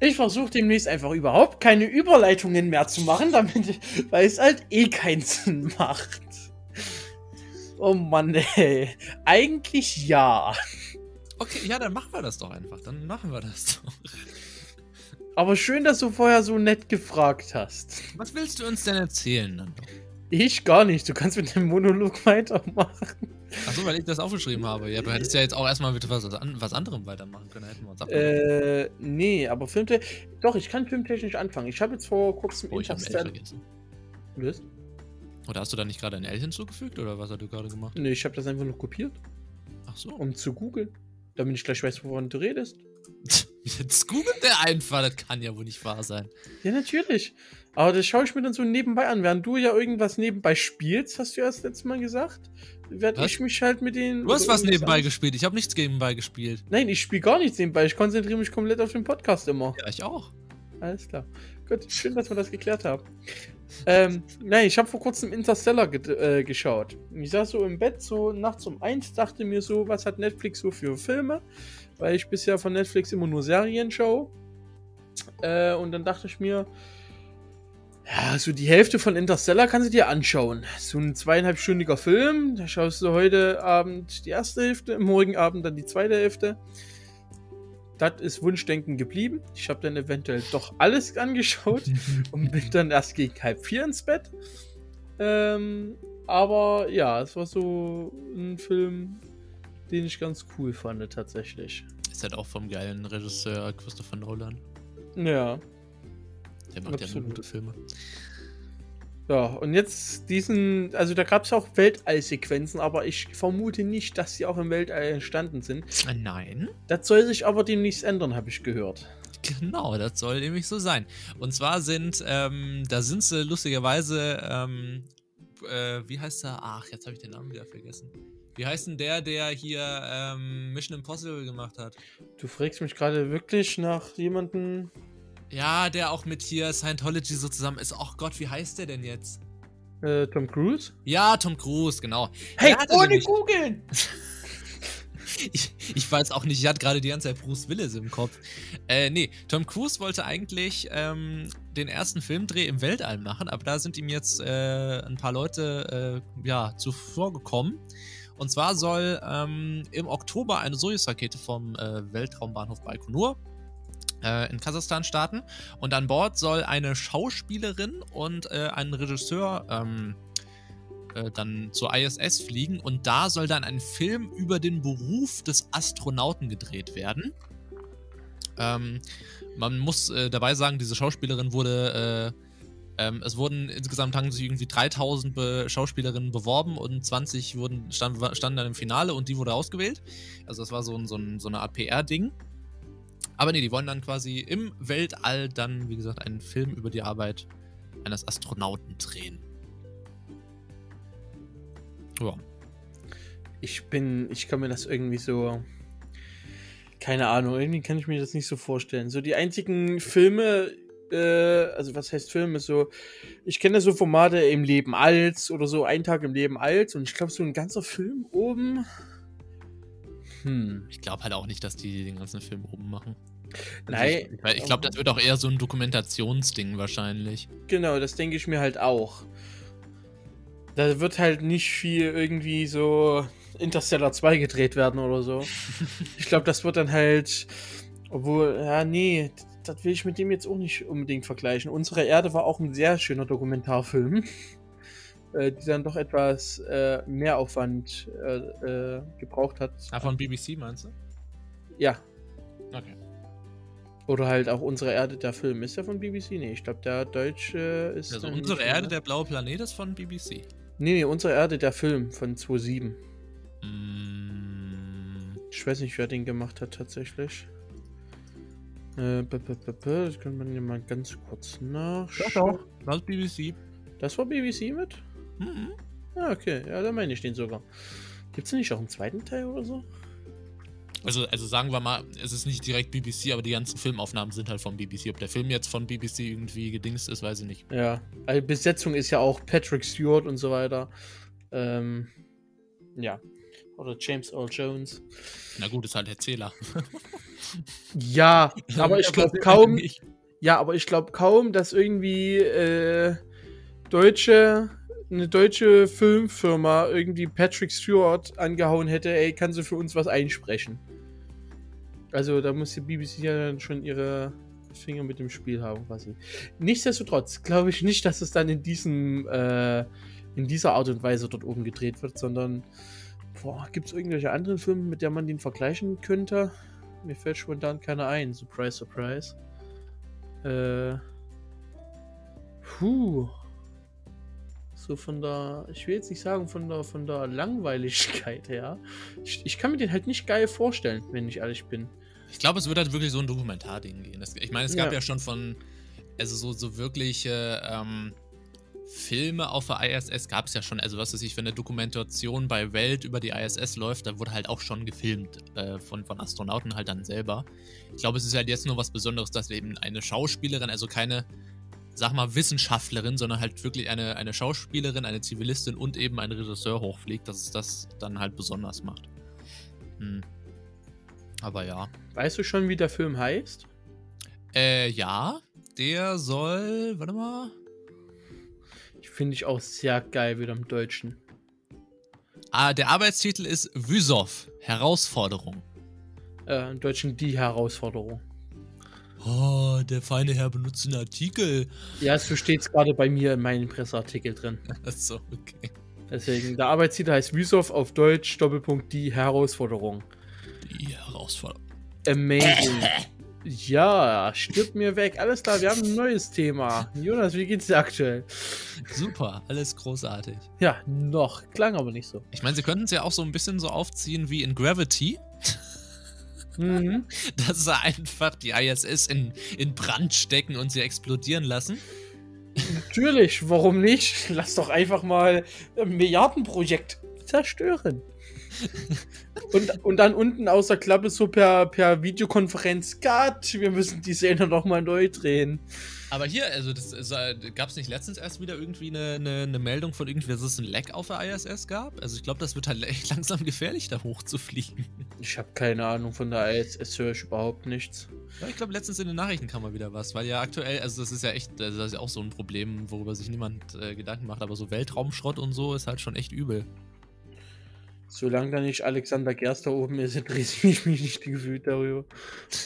Ich versuche demnächst einfach überhaupt keine Überleitungen mehr zu machen, damit, weil es halt eh keinen Sinn macht. Oh Mann, ey. Eigentlich ja. Okay, ja, dann machen wir das doch einfach. Dann machen wir das doch. Aber schön, dass du vorher so nett gefragt hast. Was willst du uns denn erzählen dann doch? Ich gar nicht. Du kannst mit dem Monolog weitermachen. Achso, weil ich das aufgeschrieben habe. Ja, du hättest ja jetzt auch erstmal mit was, was anderem weitermachen können. Hätten wir uns äh, nee, aber filmtechnisch. Doch, ich kann filmtechnisch anfangen. Ich habe jetzt vor kurzem oh, ich Interstellar. vergessen. Was? Oder hast du da nicht gerade ein L hinzugefügt oder was hast du gerade gemacht? Nee, ich habe das einfach nur kopiert. Ach so. Um zu googeln. Damit ich gleich weiß, wovon du redest. Jetzt googelt der einfach. Das kann ja wohl nicht wahr sein. Ja, natürlich. Aber das schaue ich mir dann so nebenbei an. Während du ja irgendwas nebenbei spielst, hast du ja das letzte Mal gesagt, werde ich mich halt mit den. Du hast was nebenbei an. gespielt. Ich habe nichts nebenbei gespielt. Nein, ich spiele gar nichts nebenbei. Ich konzentriere mich komplett auf den Podcast immer. Ja, ich auch. Alles klar. Gut, schön, dass wir das geklärt haben. ähm, nein, ich habe vor kurzem Interstellar ge äh, geschaut. Ich saß so im Bett, so nachts um eins, dachte mir so, was hat Netflix so für Filme? Weil ich bisher von Netflix immer nur Serien schaue. Äh, und dann dachte ich mir, ja, so die Hälfte von Interstellar kannst du dir anschauen. So ein zweieinhalbstündiger Film. Da schaust du heute Abend die erste Hälfte, morgen Abend dann die zweite Hälfte. Das ist Wunschdenken geblieben. Ich habe dann eventuell doch alles angeschaut und bin dann erst gegen halb vier ins Bett. Ähm, aber ja, es war so ein Film, den ich ganz cool fand tatsächlich. Ist halt auch vom geilen Regisseur Christopher Nolan. Ja. Der macht ja nur gute Filme. Ja, und jetzt diesen, also da gab es auch Weltallsequenzen, aber ich vermute nicht, dass sie auch im Weltall entstanden sind. Nein. Das soll sich aber demnächst ändern, habe ich gehört. Genau, das soll nämlich so sein. Und zwar sind, ähm, da sind sie lustigerweise, ähm, äh, wie heißt er? Ach, jetzt habe ich den Namen wieder vergessen. Wie heißt denn der, der hier ähm, Mission Impossible gemacht hat? Du fragst mich gerade wirklich nach jemandem. Ja, der auch mit hier Scientology so zusammen ist. Ach Gott, wie heißt der denn jetzt? Äh, Tom Cruise? Ja, Tom Cruise, genau. Hey, ohne googeln! Ich, ich weiß auch nicht, ich hatte gerade die ganze Zeit Bruce Willis im Kopf. Äh, nee, Tom Cruise wollte eigentlich ähm, den ersten Filmdreh im Weltall machen, aber da sind ihm jetzt äh, ein paar Leute äh, ja, zuvor gekommen. Und zwar soll ähm, im Oktober eine Soyuz-Rakete vom äh, Weltraumbahnhof Baikonur in Kasachstan starten. Und an Bord soll eine Schauspielerin und äh, ein Regisseur ähm, äh, dann zur ISS fliegen und da soll dann ein Film über den Beruf des Astronauten gedreht werden. Ähm, man muss äh, dabei sagen, diese Schauspielerin wurde, äh, ähm, es wurden insgesamt haben sich irgendwie 3000 Be Schauspielerinnen beworben und 20 wurden, stand, standen dann im Finale und die wurde ausgewählt. Also das war so, ein, so, ein, so eine Art PR-Ding. Aber nee, die wollen dann quasi im Weltall dann, wie gesagt, einen Film über die Arbeit eines Astronauten drehen. Ja. Ich bin, ich kann mir das irgendwie so. Keine Ahnung, irgendwie kann ich mir das nicht so vorstellen. So die einzigen Filme, äh, also was heißt Filme, so, ich kenne so Formate im Leben als oder so, ein Tag im Leben als und ich glaube, so ein ganzer Film oben. Hm. Ich glaube halt auch nicht, dass die den ganzen Film oben machen. Nein. Ich, weil ich glaube, das wird auch eher so ein Dokumentationsding wahrscheinlich. Genau, das denke ich mir halt auch. Da wird halt nicht viel irgendwie so Interstellar 2 gedreht werden oder so. ich glaube, das wird dann halt. Obwohl, ja, nee, das will ich mit dem jetzt auch nicht unbedingt vergleichen. Unsere Erde war auch ein sehr schöner Dokumentarfilm, äh, die dann doch etwas äh, mehr Aufwand äh, äh, gebraucht hat. Ah, von BBC meinst du? Ja. Okay. Oder halt auch Unsere Erde, der Film. Ist der von BBC? Nee, ich glaube, der deutsche ist. Also unsere Erde, oder? der blaue Planet, ist von BBC. Nee, nee, Unsere Erde, der Film von 2007. Mm, Ich weiß nicht, wer den gemacht hat tatsächlich. Äh, b -b -b das kann man ja mal ganz kurz nachschauen. Das ist BBC. Das war BBC mit? Mhm. Ah, okay. Ja, da meine ich den sogar. Gibt's denn nicht auch einen zweiten Teil oder so? Also, also sagen wir mal, es ist nicht direkt BBC, aber die ganzen Filmaufnahmen sind halt von BBC. Ob der Film jetzt von BBC irgendwie gedingst ist, weiß ich nicht. Ja. Also Besetzung ist ja auch Patrick Stewart und so weiter. Ähm, ja. Oder James Earl Jones. Na gut, ist halt Erzähler. Ja, aber ich Ja, glaube kaum. Ja, aber ich glaube kaum, dass irgendwie äh, deutsche eine deutsche Filmfirma irgendwie Patrick Stewart angehauen hätte, ey, kannst du für uns was einsprechen? Also da muss die BBC ja dann schon ihre Finger mit dem Spiel haben, quasi. Nichtsdestotrotz glaube ich nicht, dass es dann in diesem äh, in dieser Art und Weise dort oben gedreht wird, sondern gibt es irgendwelche anderen Filme, mit der man den vergleichen könnte? Mir fällt spontan keiner ein. Surprise, surprise. Äh. Puh. So von der, ich will jetzt nicht sagen von der, von der Langweiligkeit her. Ich, ich kann mir den halt nicht geil vorstellen, wenn ich ehrlich bin. Ich glaube, es wird halt wirklich so ein Dokumentarding gehen. Das, ich meine, es gab Ja. ja. schon von, also so, so wirkliche ähm, Filme auf der ISS gab es ja schon. Also was weiß ich, wenn eine Dokumentation bei Welt über die ISS läuft, da wurde halt auch schon gefilmt äh, von, von Astronauten halt dann selber. Ich glaube, es ist halt jetzt nur was Besonderes, dass eben eine Schauspielerin, also keine, sag mal, Wissenschaftlerin, sondern halt wirklich eine, eine Schauspielerin, eine Zivilistin und eben ein Regisseur hochfliegt, dass es das dann halt besonders macht. Hm. Aber ja. Weißt du schon, wie der Film heißt? Äh, ja. Der soll. Warte mal. Ich finde ich auch sehr geil wieder im Deutschen. Ah, der Arbeitstitel ist Wüsow. Herausforderung. Äh, Im Deutschen die Herausforderung. Oh, der feine Herr benutzt einen Artikel. Ja, so steht es gerade bei mir in meinem Presseartikel drin. Achso, okay. Deswegen, der Arbeitstitel heißt Wüsow auf Deutsch, Doppelpunkt die Herausforderung. Die Herausforderung. Amazing. Ja, stirbt mir weg. Alles klar, wir haben ein neues Thema. Jonas, wie geht's dir aktuell? Super, alles großartig. Ja, noch. Klang aber nicht so. Ich meine, sie könnten es ja auch so ein bisschen so aufziehen wie in Gravity. Mhm. Dass sie einfach die ISS in, in Brand stecken und sie explodieren lassen. Natürlich, warum nicht? Lass doch einfach mal ein Milliardenprojekt zerstören. und, und dann unten aus der Klappe so per, per Videokonferenz, Gott, wir müssen die Szene nochmal neu drehen. Aber hier, also das, gab es nicht letztens erst wieder irgendwie eine, eine, eine, Meldung von irgendwie, dass es ein Leck auf der ISS gab? Also ich glaube, das wird halt echt langsam gefährlich, da hochzufliegen. Ich habe keine Ahnung von der ISS, höre ich überhaupt nichts. Ja, ich glaube, letztens in den Nachrichten kam mal wieder was, weil ja aktuell, also das ist ja echt, das ist ja auch so ein Problem, worüber sich niemand äh, Gedanken macht, aber so Weltraumschrott und so ist halt schon echt übel. Solange da nicht Alexander Gerster oben ist, interessiere ich mich nicht gefühlt darüber.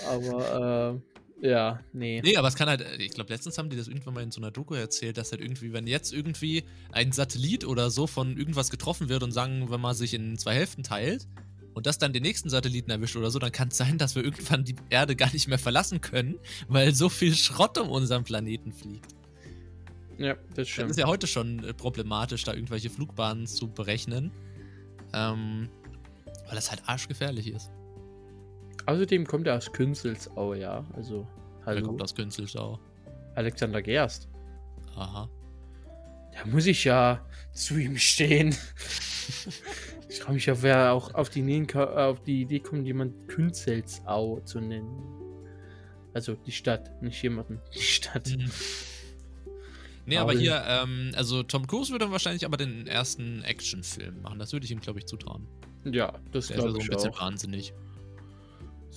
Aber, äh, ja, nee. Nee, aber es kann halt, ich glaube, letztens haben die das irgendwann mal in so einer Doku erzählt, dass halt irgendwie, wenn jetzt irgendwie ein Satellit oder so von irgendwas getroffen wird und sagen wir mal sich in zwei Hälften teilt und das dann den nächsten Satelliten erwischt oder so, dann kann es sein, dass wir irgendwann die Erde gar nicht mehr verlassen können, weil so viel Schrott um unseren Planeten fliegt. Ja, das stimmt. Das ist ja heute schon äh, problematisch, da irgendwelche Flugbahnen zu berechnen. Ähm, weil das halt arschgefährlich ist. Außerdem kommt er aus Künzelsau, ja. Also, hallo. Wer kommt aus Künzelsau? Alexander Gerst. Aha. Da muss ich ja zu ihm stehen. ich frage mich, ob wer auch auf die, auf die Idee kommt, jemand Künzelsau zu nennen. Also die Stadt, nicht jemanden. Die Stadt. Mhm. Nee, aber hier, ähm, also Tom Cruise würde dann wahrscheinlich aber den ersten Actionfilm machen. Das würde ich ihm, glaube ich, zutrauen. Ja, das glaube so ich ein bisschen auch. wahnsinnig.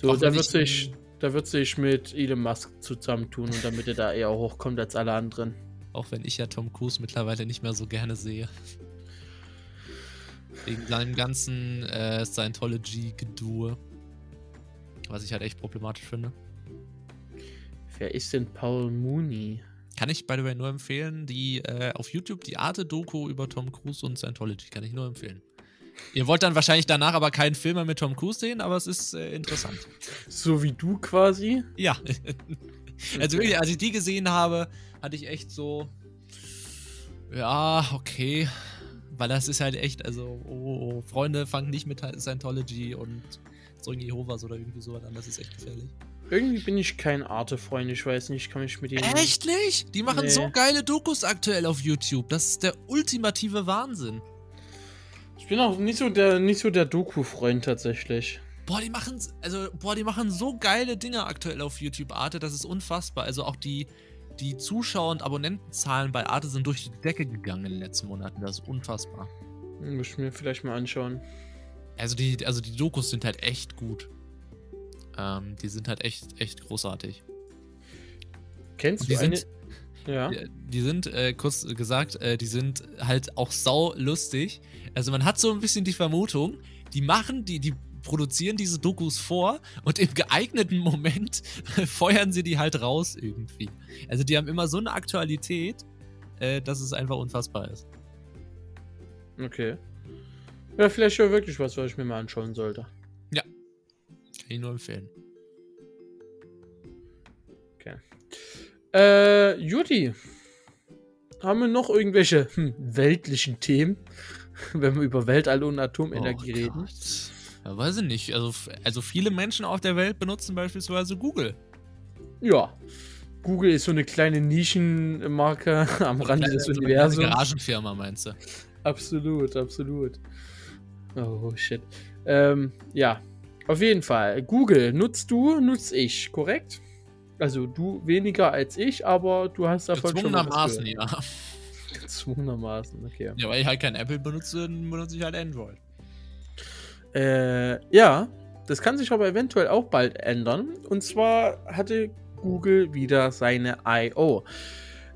So, da wird, sich, da wird sich mit Elon Musk zusammentun und damit er da eher hochkommt als alle anderen. Auch wenn ich ja Tom Cruise mittlerweile nicht mehr so gerne sehe. Wegen seinem ganzen äh, Scientology-Gedue. Was ich halt echt problematisch finde. Wer ist denn Paul Mooney? Kann ich, by the way, nur empfehlen. Die äh, auf YouTube, die Arte-Doku über Tom Cruise und Scientology, kann ich nur empfehlen. Ihr wollt dann wahrscheinlich danach aber keinen Film mehr mit Tom Cruise sehen, aber es ist äh, interessant. So wie du quasi? Ja. also wirklich, als ich die gesehen habe, hatte ich echt so, ja, okay. Weil das ist halt echt, also, oh, oh Freunde, fangen nicht mit Scientology und Zeugen Jehovas oder irgendwie so an, das ist echt gefährlich. Irgendwie bin ich kein Arte-Freund, ich weiß nicht, kann ich mit denen. Echt nicht? Die machen nee. so geile Dokus aktuell auf YouTube. Das ist der ultimative Wahnsinn. Bin auch nicht so der, nicht so der Doku-Freund tatsächlich. Boah, die machen, also, boah, die machen so geile Dinge aktuell auf YouTube Arte, das ist unfassbar. Also auch die, die Zuschauer- und Abonnentenzahlen bei Arte sind durch die Decke gegangen in den letzten Monaten. Das ist unfassbar. Muss ich mir vielleicht mal anschauen. Also die, also die Dokus sind halt echt gut. Ähm, die sind halt echt, echt großartig. Kennst du die eine? Sind, ja. Die, die sind, äh, kurz gesagt, äh, die sind halt auch sau lustig. Also man hat so ein bisschen die Vermutung, die machen, die, die produzieren diese Dokus vor und im geeigneten Moment feuern sie die halt raus irgendwie. Also die haben immer so eine Aktualität, äh, dass es einfach unfassbar ist. Okay. Ja, vielleicht schon wirklich was, was ich mir mal anschauen sollte. Kann ich nur empfehlen. Äh, Judy. Haben wir noch irgendwelche hm, weltlichen Themen, wenn wir über Weltall und Atomenergie oh reden? Ja, weiß ich nicht. Also, also viele Menschen auf der Welt benutzen beispielsweise Google. Ja. Google ist so eine kleine Nischenmarke am so Rande des Universums. Eine Garagenfirma, meinst du? Absolut, absolut. Oh, shit. Ähm, ja, auf jeden Fall. Google nutzt du, nutze ich, korrekt? Also du weniger als ich, aber du hast davon schon Gezwungenermaßen, ja. Gezwungenermaßen, okay. Ja, weil ich halt kein Apple benutze, dann benutze ich halt Android. Äh, ja, das kann sich aber eventuell auch bald ändern. Und zwar hatte Google wieder seine I.O.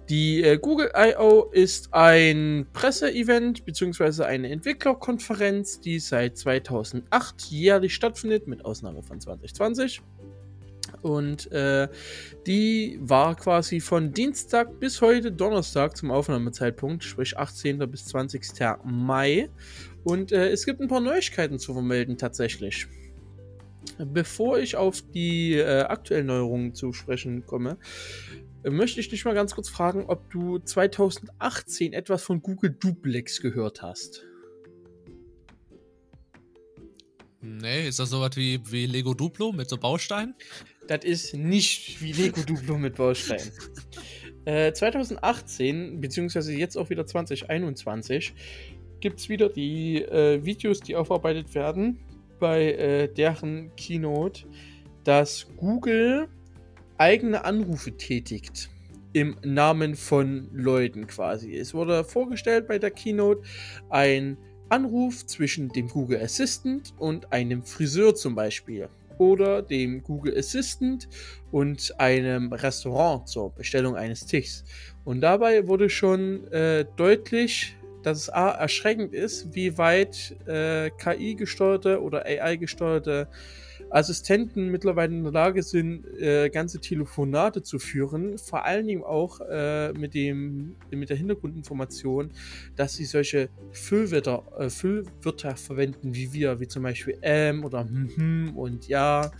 Die äh, Google I.O. ist ein Presseevent bzw. eine Entwicklerkonferenz, die seit 2008 jährlich stattfindet, mit Ausnahme von 2020. Und äh, die war quasi von Dienstag bis heute Donnerstag zum Aufnahmezeitpunkt, sprich 18. bis 20. Mai. Und äh, es gibt ein paar Neuigkeiten zu vermelden tatsächlich. Bevor ich auf die äh, aktuellen Neuerungen zu sprechen komme, äh, möchte ich dich mal ganz kurz fragen, ob du 2018 etwas von Google Duplex gehört hast. Nee, ist das sowas wie, wie Lego Duplo mit so Bausteinen? Das ist nicht wie Lego Duplo mit Bausteinen. äh, 2018, beziehungsweise jetzt auch wieder 2021, gibt es wieder die äh, Videos, die aufarbeitet werden bei äh, deren Keynote, dass Google eigene Anrufe tätigt im Namen von Leuten quasi. Es wurde vorgestellt bei der Keynote ein Anruf zwischen dem Google Assistant und einem Friseur zum Beispiel. Oder dem Google Assistant und einem Restaurant zur Bestellung eines Tischs. Und dabei wurde schon äh, deutlich dass es A, erschreckend ist, wie weit äh, KI-gesteuerte oder AI-gesteuerte Assistenten mittlerweile in der Lage sind, äh, ganze Telefonate zu führen, vor allen Dingen auch äh, mit, dem, mit der Hintergrundinformation, dass sie solche Füllwörter, äh, Füllwörter verwenden, wie wir, wie zum Beispiel ähm oder hm und ja.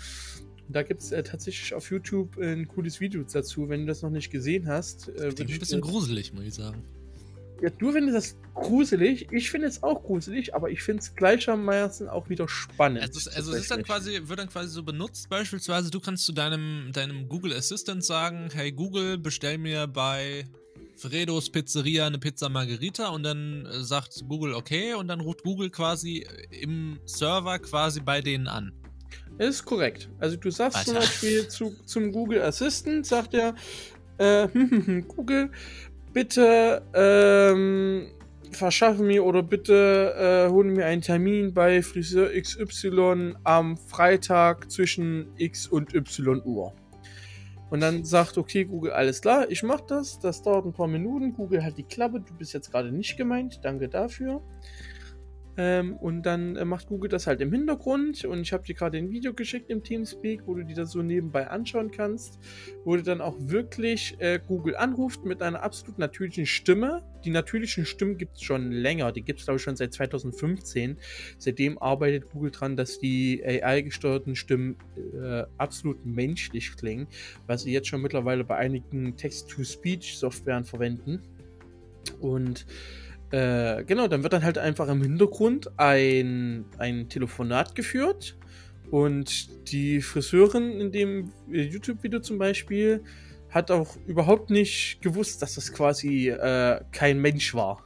Da gibt es äh, tatsächlich auf YouTube ein cooles Video dazu. Wenn du das noch nicht gesehen hast, äh, ich ein bisschen gruselig, muss ich sagen. Ja, du findest das gruselig, ich finde es auch gruselig, aber ich finde es gleichermaßen auch wieder spannend. Also, also es ist dann quasi, wird dann quasi so benutzt, beispielsweise, du kannst zu deinem, deinem Google Assistant sagen, hey Google, bestell mir bei Fredos Pizzeria eine Pizza Margherita und dann äh, sagt Google okay und dann ruft Google quasi im Server quasi bei denen an. Ist korrekt. Also du sagst Alter. zum Beispiel zu, zum Google Assistant, sagt er, äh, Google, bitte ähm, verschaffen mir oder bitte äh, holen mir einen Termin bei Friseur XY am Freitag zwischen X und Y Uhr. Und dann sagt, okay, Google, alles klar, ich mach das. Das dauert ein paar Minuten. Google hat die Klappe, du bist jetzt gerade nicht gemeint. Danke dafür. Ähm, und dann äh, macht Google das halt im Hintergrund. Und ich habe dir gerade ein Video geschickt im Teamspeak, wo du dir das so nebenbei anschauen kannst, wo du dann auch wirklich äh, Google anruft mit einer absolut natürlichen Stimme. Die natürlichen Stimmen gibt es schon länger. Die gibt es, glaube ich, schon seit 2015. Seitdem arbeitet Google dran, dass die AI-gesteuerten Stimmen äh, absolut menschlich klingen, was sie jetzt schon mittlerweile bei einigen Text-to-Speech-Softwaren verwenden. Und äh, genau, dann wird dann halt einfach im Hintergrund ein, ein Telefonat geführt und die Friseurin in dem YouTube-Video zum Beispiel hat auch überhaupt nicht gewusst, dass das quasi äh, kein Mensch war.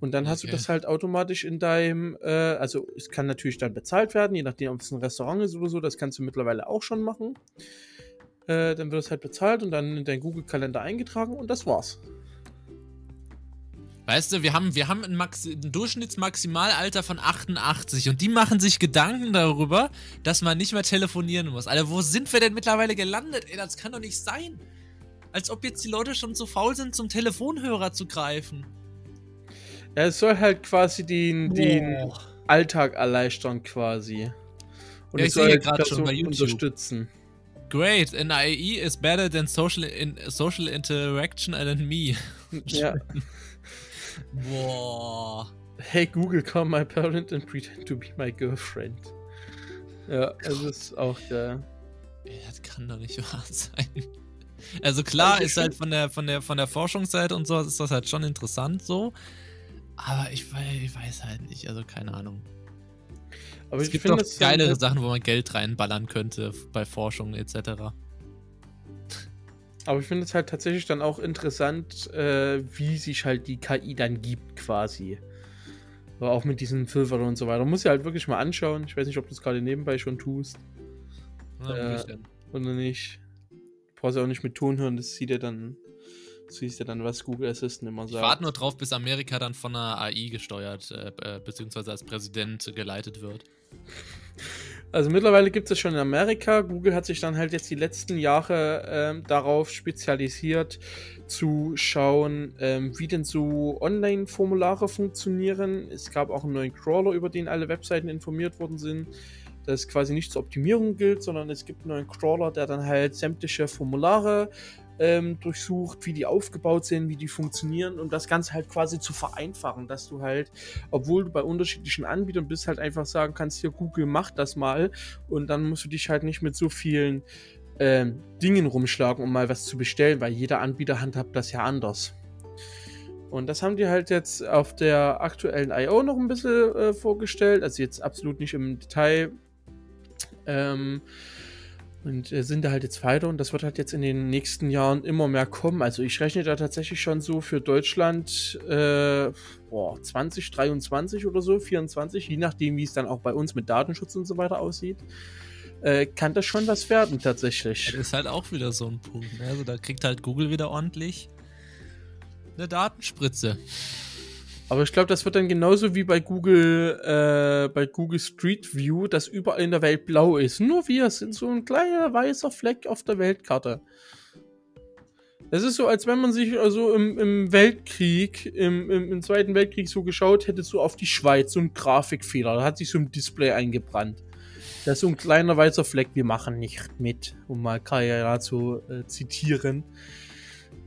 Und dann okay. hast du das halt automatisch in deinem, äh, also es kann natürlich dann bezahlt werden, je nachdem, ob es ein Restaurant ist oder so, das kannst du mittlerweile auch schon machen. Äh, dann wird es halt bezahlt und dann in deinen Google-Kalender eingetragen und das war's. Weißt du, wir haben, wir haben ein, Max ein Durchschnittsmaximalalter von 88 und die machen sich Gedanken darüber, dass man nicht mehr telefonieren muss. Alter, wo sind wir denn mittlerweile gelandet? Ey, das kann doch nicht sein. Als ob jetzt die Leute schon zu faul sind, zum Telefonhörer zu greifen. Ja, es soll halt quasi den, den Alltag erleichtern, quasi. Und ja, ich sehe halt gerade schon bei YouTube. unterstützen. Great, an IE is better than social, in, social interaction and me. Ja. Boah. Hey Google, call my parent and pretend to be my girlfriend. Ja, es ist auch der. Das kann doch nicht wahr sein. Also klar, ist halt von der, von der, von der Forschungsseite und so ist das halt schon interessant so. Aber ich, ich weiß halt nicht, also keine Ahnung. Aber es gibt doch geilere Sachen, wo man Geld reinballern könnte bei Forschung etc. Aber ich finde es halt tatsächlich dann auch interessant, äh, wie sich halt die KI dann gibt, quasi. Aber auch mit diesen Filtern und so weiter. Muss ich halt wirklich mal anschauen. Ich weiß nicht, ob du es gerade nebenbei schon tust. Ja, äh, oder nicht. Du brauchst ja auch nicht mit Ton hören, das sieht ja dann. Siehst ja dann, was Google Assistant immer sagt. Ich warte nur drauf, bis Amerika dann von einer AI gesteuert, äh, äh, beziehungsweise als Präsident geleitet wird. Also mittlerweile gibt es schon in Amerika. Google hat sich dann halt jetzt die letzten Jahre ähm, darauf spezialisiert, zu schauen, ähm, wie denn so Online-Formulare funktionieren. Es gab auch einen neuen Crawler, über den alle Webseiten informiert worden sind. Das quasi nicht zur Optimierung gilt, sondern es gibt einen neuen Crawler, der dann halt sämtliche Formulare ähm, durchsucht, wie die aufgebaut sind, wie die funktionieren und das Ganze halt quasi zu vereinfachen, dass du halt, obwohl du bei unterschiedlichen Anbietern bist, halt einfach sagen kannst, hier Google macht das mal und dann musst du dich halt nicht mit so vielen ähm, Dingen rumschlagen, um mal was zu bestellen, weil jeder Anbieter handhabt das ja anders. Und das haben die halt jetzt auf der aktuellen I.O. noch ein bisschen äh, vorgestellt. Also jetzt absolut nicht im Detail. Ähm, und äh, sind da halt jetzt weiter und das wird halt jetzt in den nächsten Jahren immer mehr kommen. Also ich rechne da tatsächlich schon so für Deutschland äh, boah, 2023 oder so, 24, je nachdem, wie es dann auch bei uns mit Datenschutz und so weiter aussieht. Äh, kann das schon was werden tatsächlich. Das ist halt auch wieder so ein Punkt. Ne? Also da kriegt halt Google wieder ordentlich eine Datenspritze. Aber ich glaube, das wird dann genauso wie bei Google, äh, bei Google Street View, dass überall in der Welt blau ist. Nur wir sind so ein kleiner weißer Fleck auf der Weltkarte. Es ist so, als wenn man sich also im, im Weltkrieg, im, im, im, Zweiten Weltkrieg so geschaut hätte, so auf die Schweiz, so ein Grafikfehler. Da hat sich so ein Display eingebrannt. Das ist so ein kleiner weißer Fleck, wir machen nicht mit, um mal Kaya zu äh, zitieren.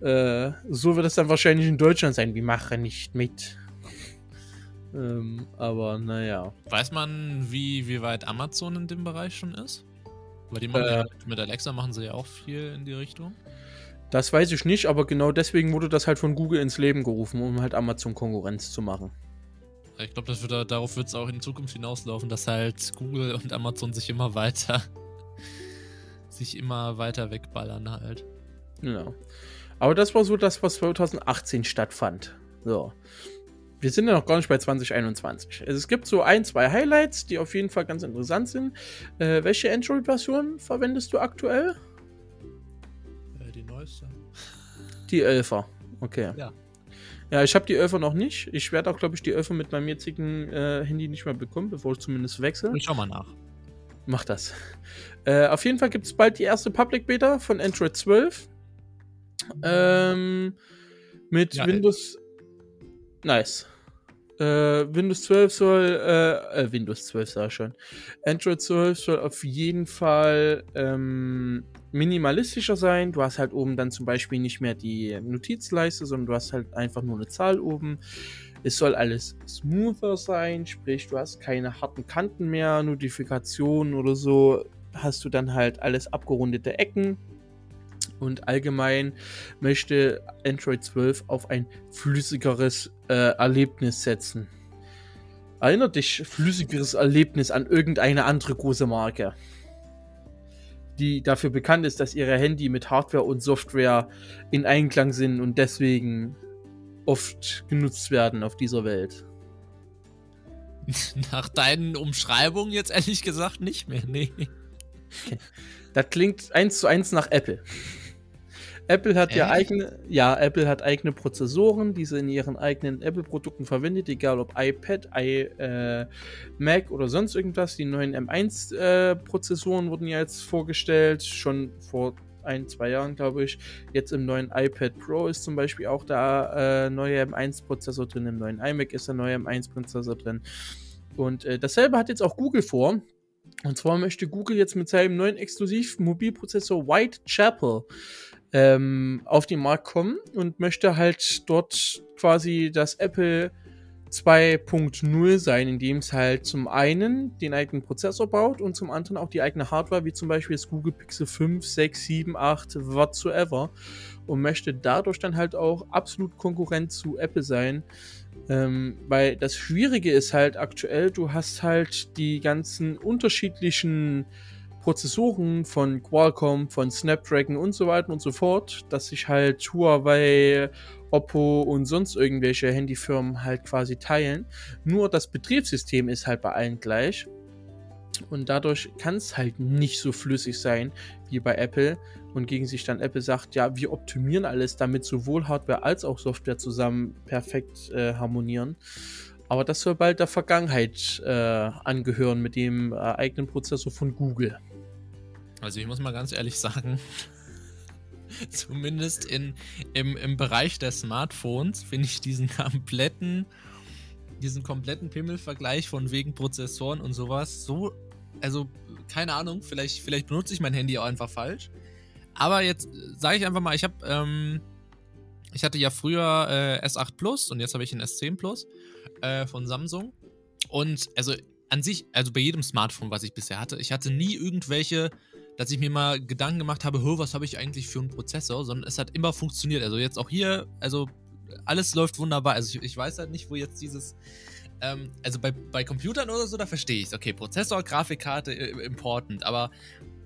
Äh, so wird es dann wahrscheinlich in Deutschland sein. Wir machen nicht mit. Ähm, aber naja. Weiß man, wie, wie weit Amazon in dem Bereich schon ist? Weil die machen äh, ja, mit Alexa machen sie ja auch viel in die Richtung. Das weiß ich nicht, aber genau deswegen wurde das halt von Google ins Leben gerufen, um halt Amazon Konkurrenz zu machen. Ich glaube, wird, darauf wird es auch in Zukunft hinauslaufen, dass halt Google und Amazon sich immer weiter sich immer weiter wegballern halt. Genau. Aber das war so das, was 2018 stattfand. So. Wir sind ja noch gar nicht bei 2021. Also es gibt so ein, zwei Highlights, die auf jeden Fall ganz interessant sind. Äh, welche Android-Version verwendest du aktuell? Äh, die neueste. Die 11er. Okay. Ja. Ja, ich habe die 11er noch nicht. Ich werde auch, glaube ich, die 11er mit meinem jetzigen äh, Handy nicht mehr bekommen, bevor ich zumindest wechsle. Ich schau mal nach. Mach das. Äh, auf jeden Fall gibt es bald die erste Public Beta von Android 12. Ähm, mit ja, Windows. Nice. Äh, Windows 12 soll, äh, äh, Windows 12 sag ich schon. Android 12 soll auf jeden Fall ähm, minimalistischer sein. Du hast halt oben dann zum Beispiel nicht mehr die Notizleiste, sondern du hast halt einfach nur eine Zahl oben. Es soll alles smoother sein, sprich, du hast keine harten Kanten mehr, Notifikationen oder so. Hast du dann halt alles abgerundete Ecken und allgemein möchte Android 12 auf ein flüssigeres äh, Erlebnis setzen. Erinnert dich flüssigeres Erlebnis an irgendeine andere große Marke, die dafür bekannt ist, dass ihre Handy mit Hardware und Software in Einklang sind und deswegen oft genutzt werden auf dieser Welt. Nach deinen Umschreibungen jetzt ehrlich gesagt nicht mehr, nee. Das klingt eins zu eins nach Apple. Apple hat ja eigene, ja, Apple hat eigene Prozessoren, die sie in ihren eigenen Apple-Produkten verwendet, egal ob iPad, i, äh, Mac oder sonst irgendwas. Die neuen M1-Prozessoren äh, wurden ja jetzt vorgestellt, schon vor ein, zwei Jahren, glaube ich. Jetzt im neuen iPad Pro ist zum Beispiel auch der äh, neue M1-Prozessor drin, im neuen iMac ist der neue M1-Prozessor drin. Und äh, dasselbe hat jetzt auch Google vor. Und zwar möchte Google jetzt mit seinem neuen Exklusiv-Mobilprozessor Whitechapel ähm, auf den Markt kommen und möchte halt dort quasi das Apple 2.0 sein, indem es halt zum einen den eigenen Prozessor baut und zum anderen auch die eigene Hardware, wie zum Beispiel das Google Pixel 5, 6, 7, 8, whatsoever. Und möchte dadurch dann halt auch absolut Konkurrent zu Apple sein. Ähm, weil das Schwierige ist halt aktuell, du hast halt die ganzen unterschiedlichen Prozessoren von Qualcomm, von Snapdragon und so weiter und so fort, dass sich halt Huawei, Oppo und sonst irgendwelche Handyfirmen halt quasi teilen. Nur das Betriebssystem ist halt bei allen gleich. Und dadurch kann es halt nicht so flüssig sein wie bei Apple. Und gegen sich dann Apple sagt, ja, wir optimieren alles, damit sowohl Hardware als auch Software zusammen perfekt äh, harmonieren. Aber das soll bald der Vergangenheit äh, angehören mit dem äh, eigenen Prozessor von Google. Also ich muss mal ganz ehrlich sagen, zumindest in, im, im Bereich der Smartphones finde ich diesen kompletten, diesen kompletten Pimmelvergleich von wegen Prozessoren und sowas so, also keine Ahnung, vielleicht, vielleicht benutze ich mein Handy auch einfach falsch. Aber jetzt sage ich einfach mal, ich habe, ähm, ich hatte ja früher äh, S8 Plus und jetzt habe ich ein S10 Plus äh, von Samsung. Und also an sich, also bei jedem Smartphone, was ich bisher hatte, ich hatte nie irgendwelche, dass ich mir mal Gedanken gemacht habe, was habe ich eigentlich für einen Prozessor, sondern es hat immer funktioniert. Also jetzt auch hier, also alles läuft wunderbar. Also ich, ich weiß halt nicht, wo jetzt dieses, ähm, also bei, bei Computern oder so, da verstehe ich es. Okay, Prozessor, Grafikkarte, äh, important, aber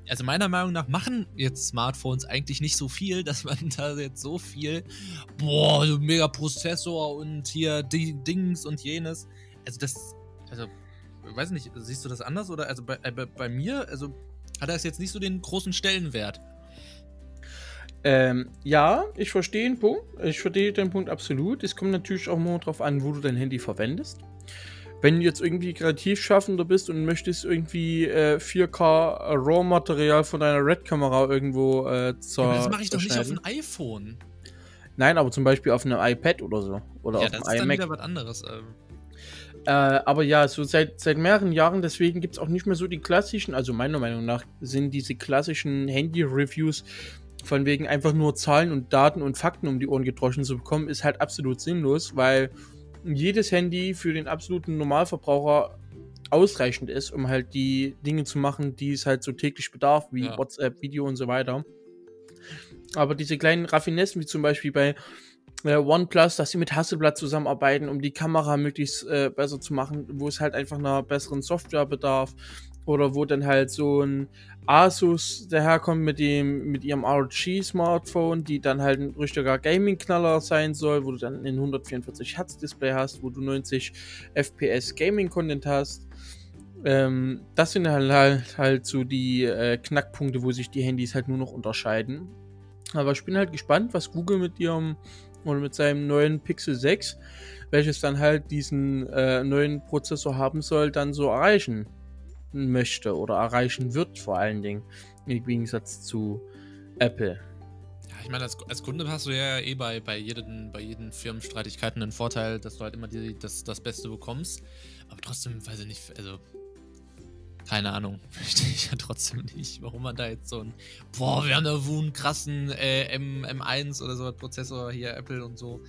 also meiner Meinung nach machen jetzt Smartphones eigentlich nicht so viel, dass man da jetzt so viel, boah, so mega Prozessor und hier Dings und jenes. Also das, also, weiß nicht, siehst du das anders oder? Also bei, äh, bei mir, also hat das jetzt nicht so den großen Stellenwert. Ähm, ja, ich verstehe den Punkt. Ich verstehe den Punkt absolut. Es kommt natürlich auch immer darauf an, wo du dein Handy verwendest. Wenn du jetzt irgendwie kreativ schaffender bist und möchtest irgendwie äh, 4K RAW-Material von deiner Red-Kamera irgendwo äh, zur. Ja, das mache ich doch nicht auf einem iPhone. Nein, aber zum Beispiel auf einem iPad oder so. Oder ja, auf das einem ist iMac. dann wieder was anderes. Ähm. Äh, aber ja, so seit, seit mehreren Jahren, deswegen gibt es auch nicht mehr so die klassischen, also meiner Meinung nach sind diese klassischen Handy-Reviews von wegen einfach nur Zahlen und Daten und Fakten um die Ohren gedroschen zu bekommen, ist halt absolut sinnlos, weil jedes Handy für den absoluten Normalverbraucher ausreichend ist, um halt die Dinge zu machen, die es halt so täglich bedarf, wie ja. WhatsApp, Video und so weiter. Aber diese kleinen Raffinessen, wie zum Beispiel bei äh, OnePlus, dass sie mit Hasselblatt zusammenarbeiten, um die Kamera möglichst äh, besser zu machen, wo es halt einfach einer besseren Software bedarf. Oder wo dann halt so ein Asus daherkommt mit dem mit ihrem ROG Smartphone, die dann halt ein richtiger Gaming Knaller sein soll, wo du dann ein 144 Hertz Display hast, wo du 90 FPS Gaming Content hast. Ähm, das sind halt, halt, halt so die äh, Knackpunkte, wo sich die Handys halt nur noch unterscheiden. Aber ich bin halt gespannt, was Google mit ihrem oder mit seinem neuen Pixel 6, welches dann halt diesen äh, neuen Prozessor haben soll, dann so erreichen möchte oder erreichen wird, vor allen Dingen, im Gegensatz zu Apple. Ja, ich meine, als, als Kunde hast du ja eh bei, bei, jeden, bei jeden Firmenstreitigkeiten einen Vorteil, dass du halt immer die, das, das Beste bekommst. Aber trotzdem, weiß ich nicht, also keine Ahnung, verstehe ich ja trotzdem nicht, warum man da jetzt so ein, boah, wir haben da wohl einen krassen äh, M, M1 oder so Prozessor hier, Apple und so.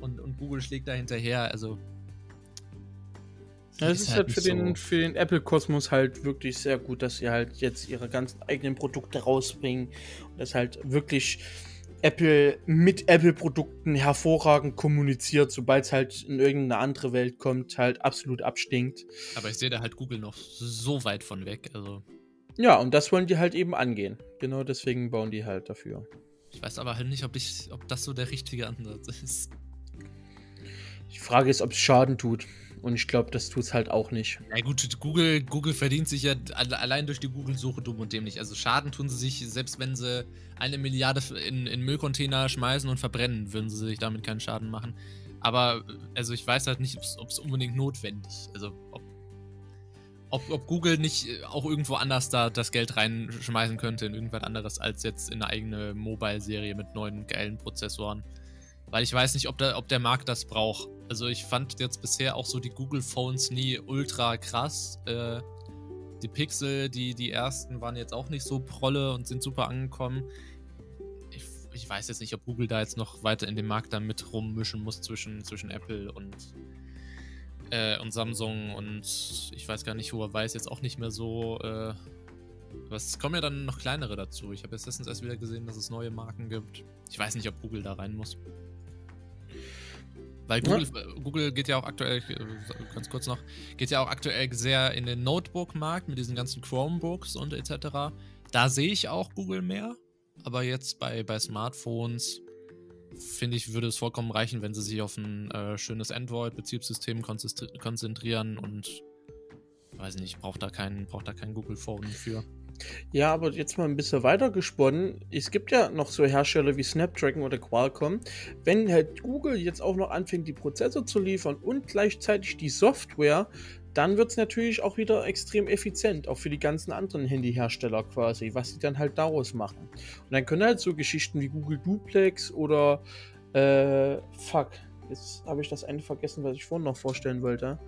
Und, und Google schlägt da hinterher, also ja, es ist, ist halt, halt für, den, für den Apple-Kosmos halt wirklich sehr gut, dass sie halt jetzt ihre ganzen eigenen Produkte rausbringen und das halt wirklich Apple mit Apple-Produkten hervorragend kommuniziert, sobald es halt in irgendeine andere Welt kommt, halt absolut abstinkt. Aber ich sehe da halt Google noch so weit von weg, also. Ja, und das wollen die halt eben angehen. Genau deswegen bauen die halt dafür. Ich weiß aber halt nicht, ob, ich, ob das so der richtige Ansatz ist. Die Frage ist, ob es Schaden tut. Und ich glaube, das tut es halt auch nicht. Ja gut, Google, Google verdient sich ja allein durch die Google-Suche dumm und dämlich. Also Schaden tun sie sich, selbst wenn sie eine Milliarde in, in Müllcontainer schmeißen und verbrennen, würden sie sich damit keinen Schaden machen. Aber also ich weiß halt nicht, ob es unbedingt notwendig ist. Also ob, ob, ob, Google nicht auch irgendwo anders da das Geld reinschmeißen könnte in irgendwas anderes als jetzt in eine eigene Mobile-Serie mit neuen geilen Prozessoren. Weil ich weiß nicht, ob der, ob der Markt das braucht. Also ich fand jetzt bisher auch so die Google Phones nie ultra krass. Äh, die Pixel, die, die ersten waren jetzt auch nicht so prolle und sind super angekommen. Ich, ich weiß jetzt nicht, ob Google da jetzt noch weiter in dem Markt da mit rummischen muss zwischen, zwischen Apple und, äh, und Samsung und ich weiß gar nicht, Huawei ist jetzt auch nicht mehr so. Äh, es kommen ja dann noch kleinere dazu. Ich habe jetzt letztens erst wieder gesehen, dass es neue Marken gibt. Ich weiß nicht, ob Google da rein muss. Weil Google, ja. Google geht ja auch aktuell, ganz kurz noch, geht ja auch aktuell sehr in den Notebook-Markt mit diesen ganzen Chromebooks und etc. Da sehe ich auch Google mehr. Aber jetzt bei, bei Smartphones finde ich, würde es vollkommen reichen, wenn sie sich auf ein äh, schönes Android-Betriebssystem konzentrieren und weiß nicht, braucht da kein, braucht da kein Google Phone für. Ja, aber jetzt mal ein bisschen weiter gesponnen. Es gibt ja noch so Hersteller wie Snapdragon oder Qualcomm. Wenn halt Google jetzt auch noch anfängt, die Prozessor zu liefern und gleichzeitig die Software, dann wird es natürlich auch wieder extrem effizient, auch für die ganzen anderen Handyhersteller quasi, was sie dann halt daraus machen. Und dann können halt so Geschichten wie Google Duplex oder äh, fuck, jetzt habe ich das eine vergessen, was ich vorhin noch vorstellen wollte.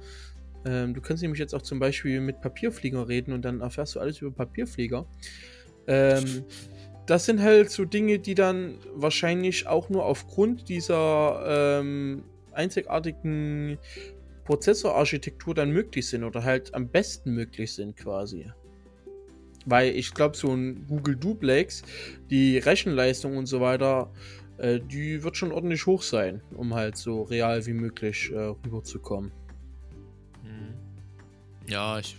Ähm, du kannst nämlich jetzt auch zum Beispiel mit Papierflieger reden und dann erfährst du alles über Papierflieger. Ähm, das sind halt so Dinge, die dann wahrscheinlich auch nur aufgrund dieser ähm, einzigartigen Prozessorarchitektur dann möglich sind oder halt am besten möglich sind quasi. Weil ich glaube, so ein Google Duplex, die Rechenleistung und so weiter, äh, die wird schon ordentlich hoch sein, um halt so real wie möglich äh, rüberzukommen. Ja, ich,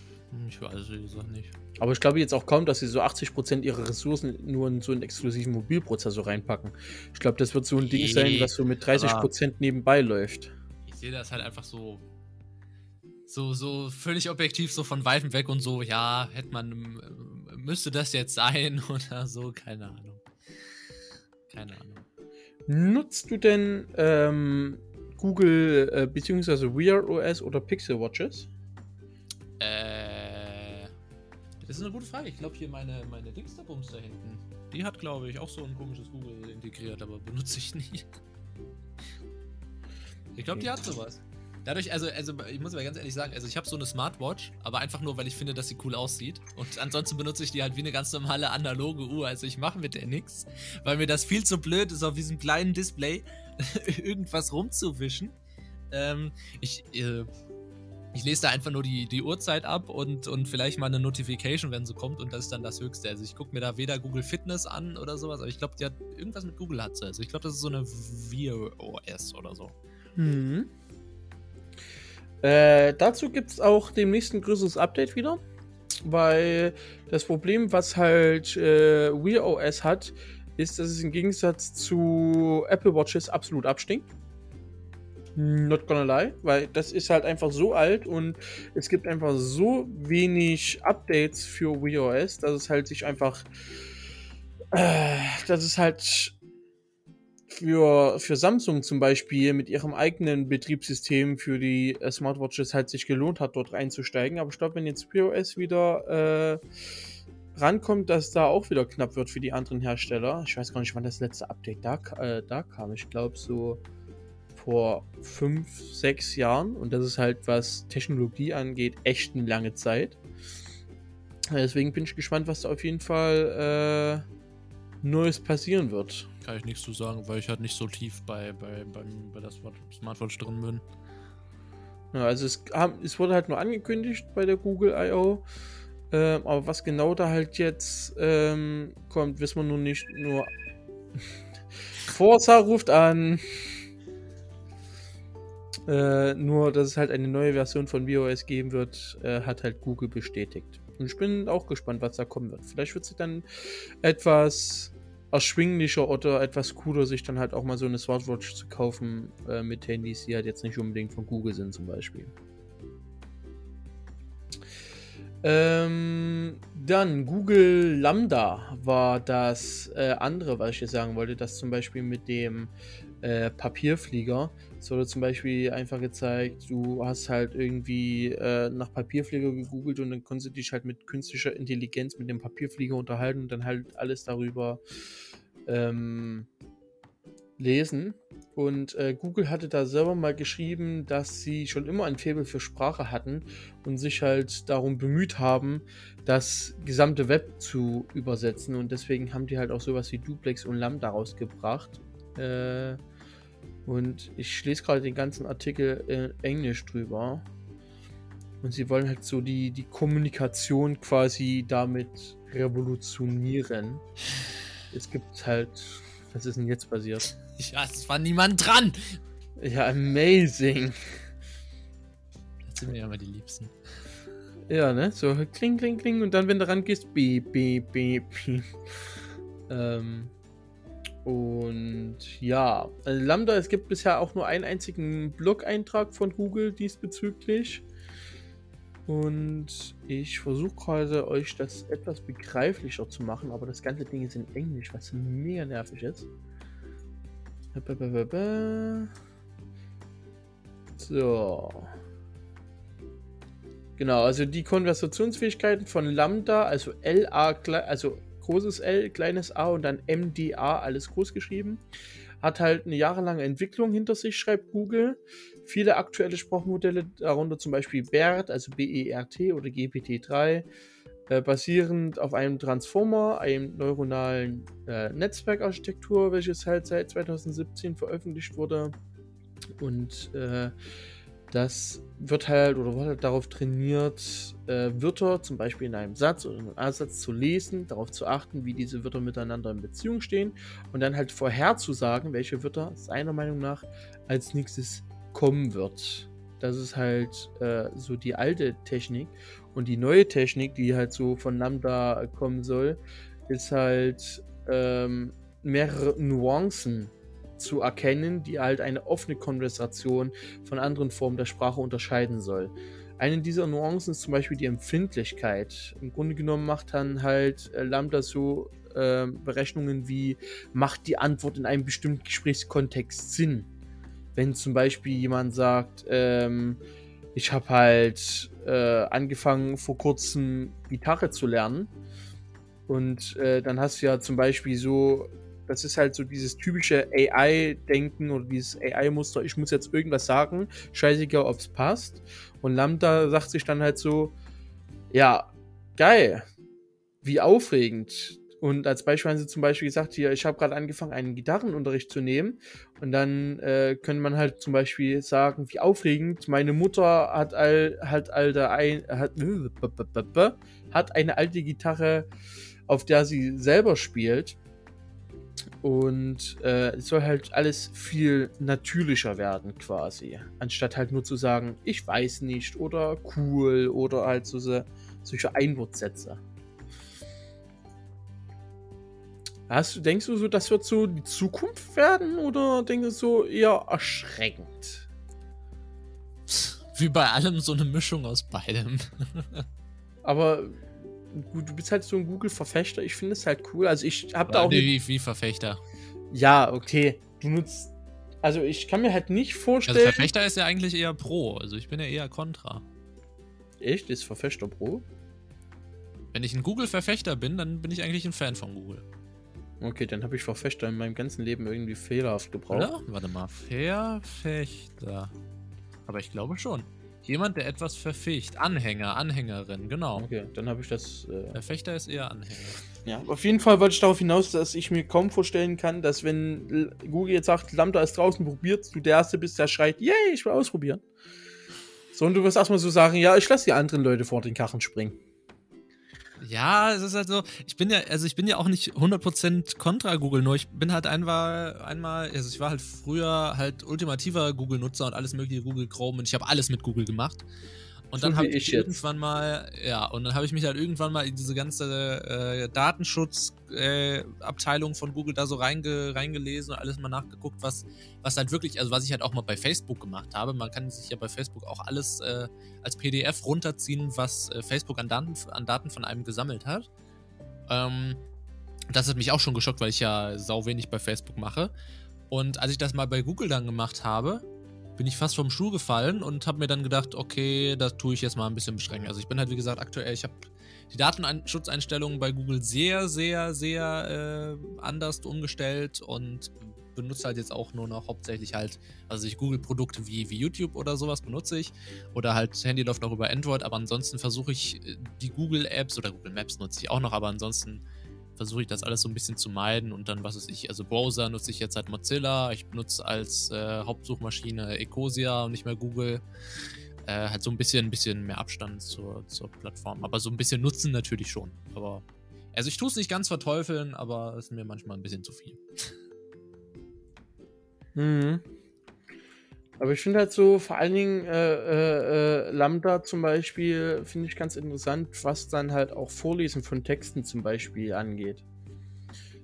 ich weiß es wie gesagt nicht. Aber ich glaube jetzt auch kaum, dass sie so 80% ihrer Ressourcen nur in so einen exklusiven Mobilprozessor reinpacken. Ich glaube, das wird so ein Ding sein, was so mit 30% nebenbei läuft. Ich sehe das halt einfach so so, so völlig objektiv, so von Weitem weg und so, ja, hätte man, müsste das jetzt sein oder so, keine Ahnung. Keine Ahnung. Nutzt du denn ähm, Google äh, bzw. Wear OS oder Pixel Watches? Äh, das ist eine gute Frage. Ich glaube hier meine, meine Dingsterbums da hinten. Die hat, glaube ich, auch so ein komisches Google integriert, aber benutze ich nie. Ich glaube, die hat sowas. Dadurch, also, also ich muss aber ganz ehrlich sagen, also ich habe so eine Smartwatch, aber einfach nur, weil ich finde, dass sie cool aussieht. Und ansonsten benutze ich die halt wie eine ganz normale analoge Uhr. Also ich mache mit der nichts, weil mir das viel zu blöd ist, auf diesem kleinen Display irgendwas rumzuwischen. Ähm, ich, äh, ich lese da einfach nur die, die Uhrzeit ab und, und vielleicht mal eine Notification, wenn sie kommt und das ist dann das Höchste. Also ich gucke mir da weder Google Fitness an oder sowas, aber ich glaube, die hat irgendwas mit Google hat sie. Also ich glaube, das ist so eine Wear OS oder so. Mhm. Äh, dazu gibt es auch demnächst ein größeres Update wieder. Weil das Problem, was halt äh, Wear OS hat, ist, dass es im Gegensatz zu Apple Watches absolut abstinkt. Not gonna lie, weil das ist halt einfach so alt und es gibt einfach so wenig Updates für Wear OS, dass es halt sich einfach, äh, dass es halt für, für Samsung zum Beispiel mit ihrem eigenen Betriebssystem für die äh, Smartwatches halt sich gelohnt hat, dort einzusteigen. Aber ich glaube, wenn jetzt POS wieder äh, rankommt, dass da auch wieder knapp wird für die anderen Hersteller. Ich weiß gar nicht, wann das letzte Update da, äh, da kam. Ich glaube so vor fünf, sechs Jahren. Und das ist halt, was Technologie angeht, echt eine lange Zeit. Deswegen bin ich gespannt, was da auf jeden Fall äh, Neues passieren wird kann ich nichts zu sagen, weil ich halt nicht so tief bei, bei, bei, bei der Smartwatch drin bin. Ja, also es, es wurde halt nur angekündigt bei der Google I.O. Ähm, aber was genau da halt jetzt ähm, kommt, wissen wir nun nicht. Nur Forza ruft an. Äh, nur, dass es halt eine neue Version von WOS geben wird, äh, hat halt Google bestätigt. Und ich bin auch gespannt, was da kommen wird. Vielleicht wird sich dann etwas erschwinglicher oder etwas cooler, sich dann halt auch mal so eine Smartwatch zu kaufen äh, mit Handys, die halt jetzt nicht unbedingt von Google sind zum Beispiel. Ähm, dann Google Lambda war das äh, andere, was ich jetzt sagen wollte, dass zum Beispiel mit dem äh, Papierflieger. Es wurde zum Beispiel einfach gezeigt, du hast halt irgendwie äh, nach Papierflieger gegoogelt und dann konntest du dich halt mit künstlicher Intelligenz mit dem Papierflieger unterhalten und dann halt alles darüber ähm, lesen. Und äh, Google hatte da selber mal geschrieben, dass sie schon immer ein Faible für Sprache hatten und sich halt darum bemüht haben, das gesamte Web zu übersetzen. Und deswegen haben die halt auch sowas wie Duplex und Lambda rausgebracht. Äh, und ich lese gerade den ganzen Artikel in Englisch drüber. Und sie wollen halt so die, die Kommunikation quasi damit revolutionieren. Es gibt halt. Was ist denn jetzt passiert? Ja, es war niemand dran! Ja, amazing! Das sind mir ja mal die Liebsten. Ja, ne? So kling, kling, kling und dann, wenn du rangehst, beep, beep, beep, beep. Ähm, und ja, also Lambda, es gibt bisher auch nur einen einzigen Blog-Eintrag von Google diesbezüglich. Und ich versuche gerade euch das etwas begreiflicher zu machen, aber das ganze Ding ist in Englisch, was mega nervig ist. So. Genau, also die Konversationsfähigkeiten von Lambda, also LA, also großes L, kleines a und dann MDA, alles groß geschrieben. Hat halt eine jahrelange Entwicklung hinter sich, schreibt Google. Viele aktuelle Sprachmodelle, darunter zum Beispiel BERT, also B-E-R-T oder GPT-3, äh, basierend auf einem Transformer, einem neuronalen äh, Netzwerkarchitektur, welches halt seit 2017 veröffentlicht wurde. Und äh, das wird halt oder wird halt darauf trainiert, äh, Wörter zum Beispiel in einem Satz oder in einem A-Satz zu lesen, darauf zu achten, wie diese Wörter miteinander in Beziehung stehen und dann halt vorherzusagen, welche Wörter seiner Meinung nach als nächstes kommen wird. Das ist halt äh, so die alte Technik. Und die neue Technik, die halt so von Lambda kommen soll, ist halt ähm, mehrere Nuancen zu erkennen, die halt eine offene Konversation von anderen Formen der Sprache unterscheiden soll. Eine dieser Nuancen ist zum Beispiel die Empfindlichkeit. Im Grunde genommen macht dann halt äh, Lambda so äh, Berechnungen wie, macht die Antwort in einem bestimmten Gesprächskontext Sinn? Wenn zum Beispiel jemand sagt, ähm, ich habe halt äh, angefangen vor kurzem Gitarre zu lernen und äh, dann hast du ja zum Beispiel so das ist halt so dieses typische AI-Denken oder dieses AI-Muster, ich muss jetzt irgendwas sagen, scheißegal, ob es passt. Und Lambda sagt sich dann halt so, ja, geil, wie aufregend. Und als Beispiel haben sie zum Beispiel gesagt, hier, ich habe gerade angefangen, einen Gitarrenunterricht zu nehmen. Und dann äh, könnte man halt zum Beispiel sagen, wie aufregend, meine Mutter hat all, hat alter ein, hat, hat eine alte Gitarre, auf der sie selber spielt. Und äh, es soll halt alles viel natürlicher werden, quasi. Anstatt halt nur zu sagen, ich weiß nicht oder cool oder halt so, solche Einwortsätze. Hast du, denkst du so, das wird so die Zukunft werden oder denkst du so eher erschreckend? Wie bei allem so eine Mischung aus beidem. Aber du bist halt so ein Google-Verfechter. Ich finde es halt cool. Also ich habe da auch. Wie, wie Verfechter? Ja, okay. Du nutzt. Also ich kann mir halt nicht vorstellen. Also Verfechter ist ja eigentlich eher Pro. Also ich bin ja eher Contra. Echt? Ist Verfechter Pro? Wenn ich ein Google-Verfechter bin, dann bin ich eigentlich ein Fan von Google. Okay, dann habe ich Verfechter in meinem ganzen Leben irgendwie fehlerhaft gebraucht. Oder? Warte mal, Verfechter. Aber ich glaube schon. Jemand, der etwas verficht. Anhänger, Anhängerin, genau. Okay, dann habe ich das. Äh Verfechter ist eher Anhänger. Ja, auf jeden Fall wollte ich darauf hinaus, dass ich mir kaum vorstellen kann, dass wenn Google jetzt sagt, Lambda ist draußen, probiert, du der Erste bist, der schreit, yay, ich will ausprobieren. So, und du wirst erstmal so sagen, ja, ich lasse die anderen Leute vor den Karren springen. Ja, es ist halt so, ich bin ja, also ich bin ja auch nicht 100% kontra Google, nur ich bin halt einmal, einmal, also ich war halt früher halt ultimativer Google-Nutzer und alles mögliche Google Chrome und ich habe alles mit Google gemacht. Und so dann habe ich, ich irgendwann mal, ja, und dann habe ich mich halt irgendwann mal in diese ganze äh, Datenschutzabteilung äh, von Google da so reinge, reingelesen und alles mal nachgeguckt, was, was halt wirklich, also was ich halt auch mal bei Facebook gemacht habe. Man kann sich ja bei Facebook auch alles äh, als PDF runterziehen, was äh, Facebook an Daten, an Daten von einem gesammelt hat. Ähm, das hat mich auch schon geschockt, weil ich ja sau wenig bei Facebook mache. Und als ich das mal bei Google dann gemacht habe, bin ich fast vom Stuhl gefallen und habe mir dann gedacht, okay, das tue ich jetzt mal ein bisschen beschränken. Also ich bin halt, wie gesagt, aktuell, ich habe die Datenschutzeinstellungen bei Google sehr, sehr, sehr äh, anders umgestellt und benutze halt jetzt auch nur noch hauptsächlich halt, also ich Google-Produkte wie, wie YouTube oder sowas benutze ich. Oder halt Handy läuft auch über Android, aber ansonsten versuche ich äh, die Google-Apps oder Google Maps nutze ich auch noch, aber ansonsten versuche ich das alles so ein bisschen zu meiden und dann, was weiß ich, also Browser nutze ich jetzt halt Mozilla, ich benutze als äh, Hauptsuchmaschine Ecosia und nicht mehr Google. Äh, halt so ein bisschen, ein bisschen mehr Abstand zur, zur Plattform. Aber so ein bisschen nutzen natürlich schon. Aber also ich tue es nicht ganz verteufeln, aber es ist mir manchmal ein bisschen zu viel. Mhm. Aber ich finde halt so, vor allen Dingen äh, äh, äh, Lambda zum Beispiel, finde ich ganz interessant, was dann halt auch Vorlesen von Texten zum Beispiel angeht.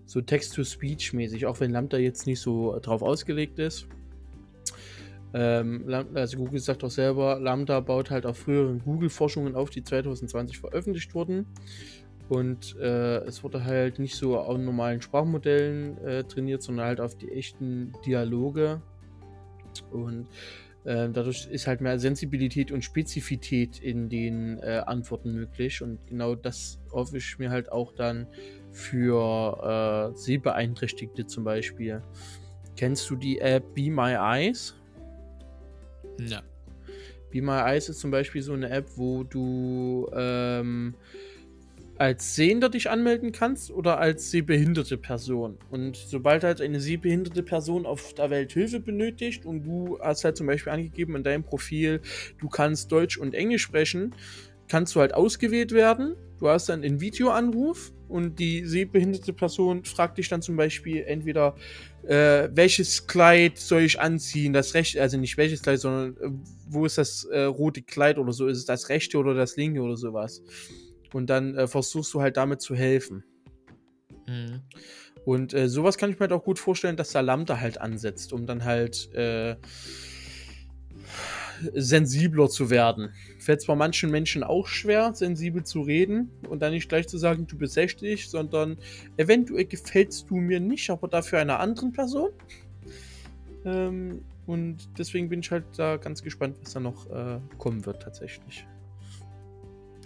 So Text-to-Speech mäßig, auch wenn Lambda jetzt nicht so drauf ausgelegt ist. Ähm, also Google sagt auch selber, Lambda baut halt auf früheren Google-Forschungen auf, die 2020 veröffentlicht wurden. Und äh, es wurde halt nicht so auf normalen Sprachmodellen äh, trainiert, sondern halt auf die echten Dialoge und äh, dadurch ist halt mehr Sensibilität und Spezifität in den äh, Antworten möglich. Und genau das hoffe ich mir halt auch dann für äh, Sehbeeinträchtigte zum Beispiel. Kennst du die App Be My Eyes? Ja. Be My Eyes ist zum Beispiel so eine App, wo du ähm, als Sehender dich anmelden kannst oder als sehbehinderte Person. Und sobald halt eine sehbehinderte Person auf der Welt Hilfe benötigt und du hast halt zum Beispiel angegeben in deinem Profil, du kannst Deutsch und Englisch sprechen, kannst du halt ausgewählt werden. Du hast dann einen Videoanruf und die sehbehinderte Person fragt dich dann zum Beispiel entweder, äh, welches Kleid soll ich anziehen? Das rechte, also nicht welches Kleid, sondern äh, wo ist das äh, rote Kleid oder so? Ist es das rechte oder das linke oder sowas? Und dann äh, versuchst du halt damit zu helfen. Mhm. Und äh, sowas kann ich mir halt auch gut vorstellen, dass der Lambda halt ansetzt, um dann halt äh, sensibler zu werden. Fällt zwar manchen Menschen auch schwer, sensibel zu reden und dann nicht gleich zu sagen, du bist 60, sondern eventuell gefällst du mir nicht, aber dafür einer anderen Person. Ähm, und deswegen bin ich halt da ganz gespannt, was da noch äh, kommen wird tatsächlich.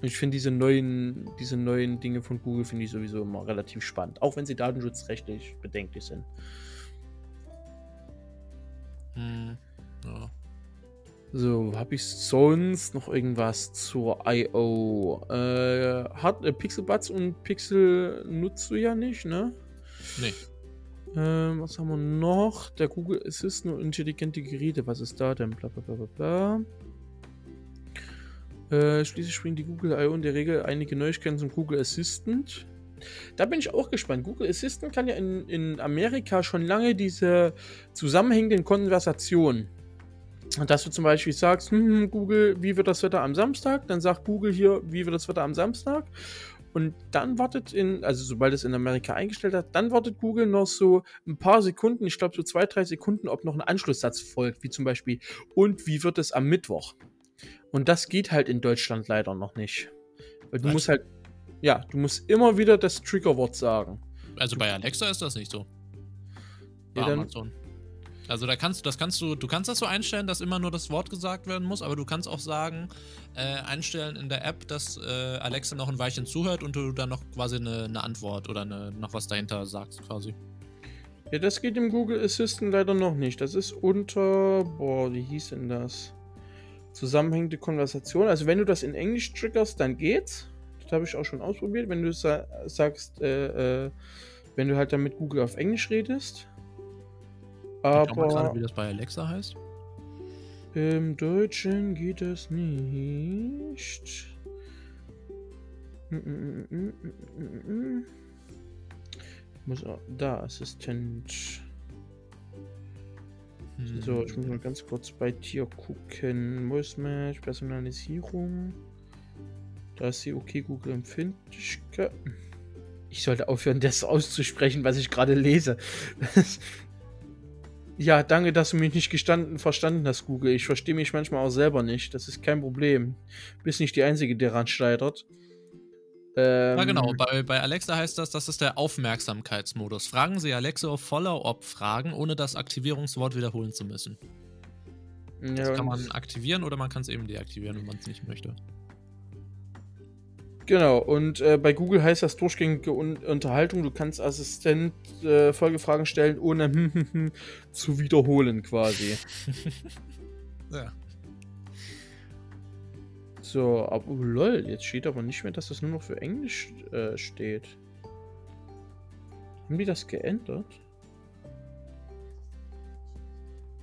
Ich finde diese neuen, diese neuen Dinge von Google finde ich sowieso immer relativ spannend, auch wenn sie datenschutzrechtlich bedenklich sind. Hm, ja. So, habe ich sonst noch irgendwas zur I.O.? Äh, hat äh, Pixelbuds und Pixel nutzt du ja nicht, ne? Nee. Ähm, was haben wir noch? Der Google Assistant und intelligente Geräte. Was ist da denn? Bla bla bla bla bla. Äh, schließlich bringt die Google I.O. in der Regel einige Neuigkeiten zum Google Assistant. Da bin ich auch gespannt. Google Assistant kann ja in, in Amerika schon lange diese zusammenhängenden Konversationen. Dass du zum Beispiel sagst, hm, hm, Google, wie wird das Wetter am Samstag? Dann sagt Google hier, wie wird das Wetter am Samstag? Und dann wartet in, also sobald es in Amerika eingestellt hat, dann wartet Google noch so ein paar Sekunden, ich glaube so zwei, drei Sekunden, ob noch ein Anschlusssatz folgt, wie zum Beispiel, und wie wird es am Mittwoch? Und das geht halt in Deutschland leider noch nicht. Weil du Was? musst halt, ja, du musst immer wieder das Triggerwort sagen. Also bei Alexa ist das nicht so. Bei ja, Amazon. Also da kannst das kannst du, du kannst das so einstellen, dass immer nur das Wort gesagt werden muss, aber du kannst auch sagen, äh, einstellen in der App, dass äh, Alexa noch ein Weilchen zuhört und du dann noch quasi eine, eine Antwort oder eine, noch was dahinter sagst quasi. Ja, das geht im Google Assistant leider noch nicht. Das ist unter, boah, wie hieß denn das? Zusammenhängende Konversation. Also wenn du das in Englisch triggerst, dann geht's. Das habe ich auch schon ausprobiert. Wenn du sa sagst, äh, äh, wenn du halt dann mit Google auf Englisch redest. Aber. Ich gerade, wie das bei Alexa heißt. Im Deutschen geht das nicht. Muss auch, da, Assistent. So, ich muss mal ganz kurz bei dir gucken. Voice Personalisierung. Da ist sie okay, Google Empfindlichkeit. Ich sollte aufhören, das auszusprechen, was ich gerade lese. ja, danke, dass du mich nicht gestanden, verstanden hast, Google. Ich verstehe mich manchmal auch selber nicht. Das ist kein Problem. Bist nicht die Einzige, die daran scheitert. Ähm, ja, genau. Bei, bei Alexa heißt das, das ist der Aufmerksamkeitsmodus. Fragen Sie Alexa auf Follow-up-Fragen, ohne das Aktivierungswort wiederholen zu müssen. Ja, das kann man aktivieren oder man kann es eben deaktivieren, wenn man es nicht möchte. Genau, und äh, bei Google heißt das durchgängige Un Unterhaltung. Du kannst Assistent äh, Folgefragen stellen, ohne zu wiederholen quasi. ja. So, aber oh, lol, jetzt steht aber nicht mehr, dass das nur noch für Englisch äh, steht. Haben die das geändert?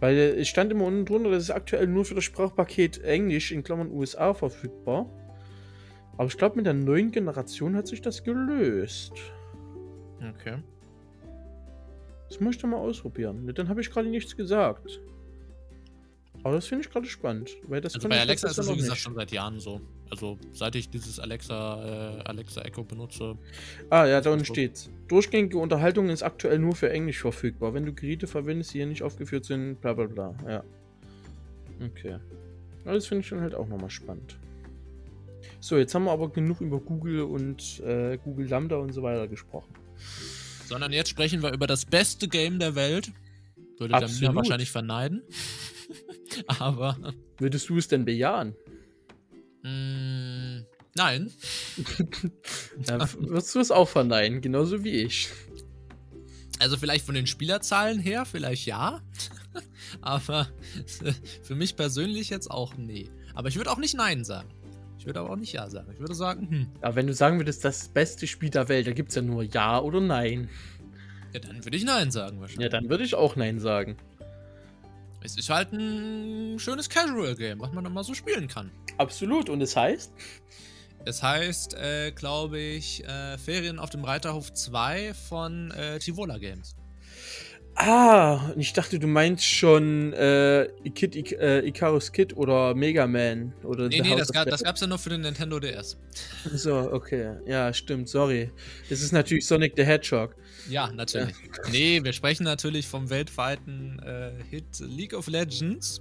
Weil äh, es stand immer unten drunter, das ist aktuell nur für das Sprachpaket Englisch in Klammern USA verfügbar. Aber ich glaube, mit der neuen Generation hat sich das gelöst. Okay. Das muss ich dann mal ausprobieren. Dann habe ich gerade nichts gesagt. Aber das finde ich gerade spannend. Weil das also bei Alexa ist das, wie gesagt, schon seit Jahren so. Also seit ich dieses Alexa, äh, Alexa Echo benutze. Ah, ja, da unten steht's. Durchgängige Unterhaltung ist aktuell nur für Englisch verfügbar. Wenn du Geräte verwendest, die hier nicht aufgeführt sind, bla bla bla. Ja. Okay. Aber das finde ich dann halt auch nochmal spannend. So, jetzt haben wir aber genug über Google und äh, Google Lambda und so weiter gesprochen. Sondern jetzt sprechen wir über das beste Game der Welt. Würde Damina wahrscheinlich verneiden. Aber. Würdest du es denn bejahen? Mm, nein. Dann wirst du es auch verneinen, genauso wie ich. Also vielleicht von den Spielerzahlen her, vielleicht ja. Aber für mich persönlich jetzt auch nee. Aber ich würde auch nicht Nein sagen. Ich würde aber auch nicht Ja sagen. Ich würde sagen, hm. Aber wenn du sagen würdest, das beste Spiel der Welt, da gibt es ja nur Ja oder Nein. Ja, dann würde ich Nein sagen wahrscheinlich. Ja, dann würde ich auch Nein sagen. Es ist halt ein schönes Casual-Game, was man dann mal so spielen kann. Absolut. Und es heißt? Es heißt, äh, glaube ich, äh, Ferien auf dem Reiterhof 2 von äh, Tivola Games. Ah, ich dachte, du meinst schon äh, Kid, Ik äh, Icarus Kid oder Mega Man. Oder nee, nee, das, gab, das gab's ja nur für den Nintendo DS. So, okay. Ja, stimmt, sorry. Es ist natürlich Sonic the Hedgehog. Ja, natürlich. Ja. Nee, wir sprechen natürlich vom weltweiten äh, Hit League of Legends.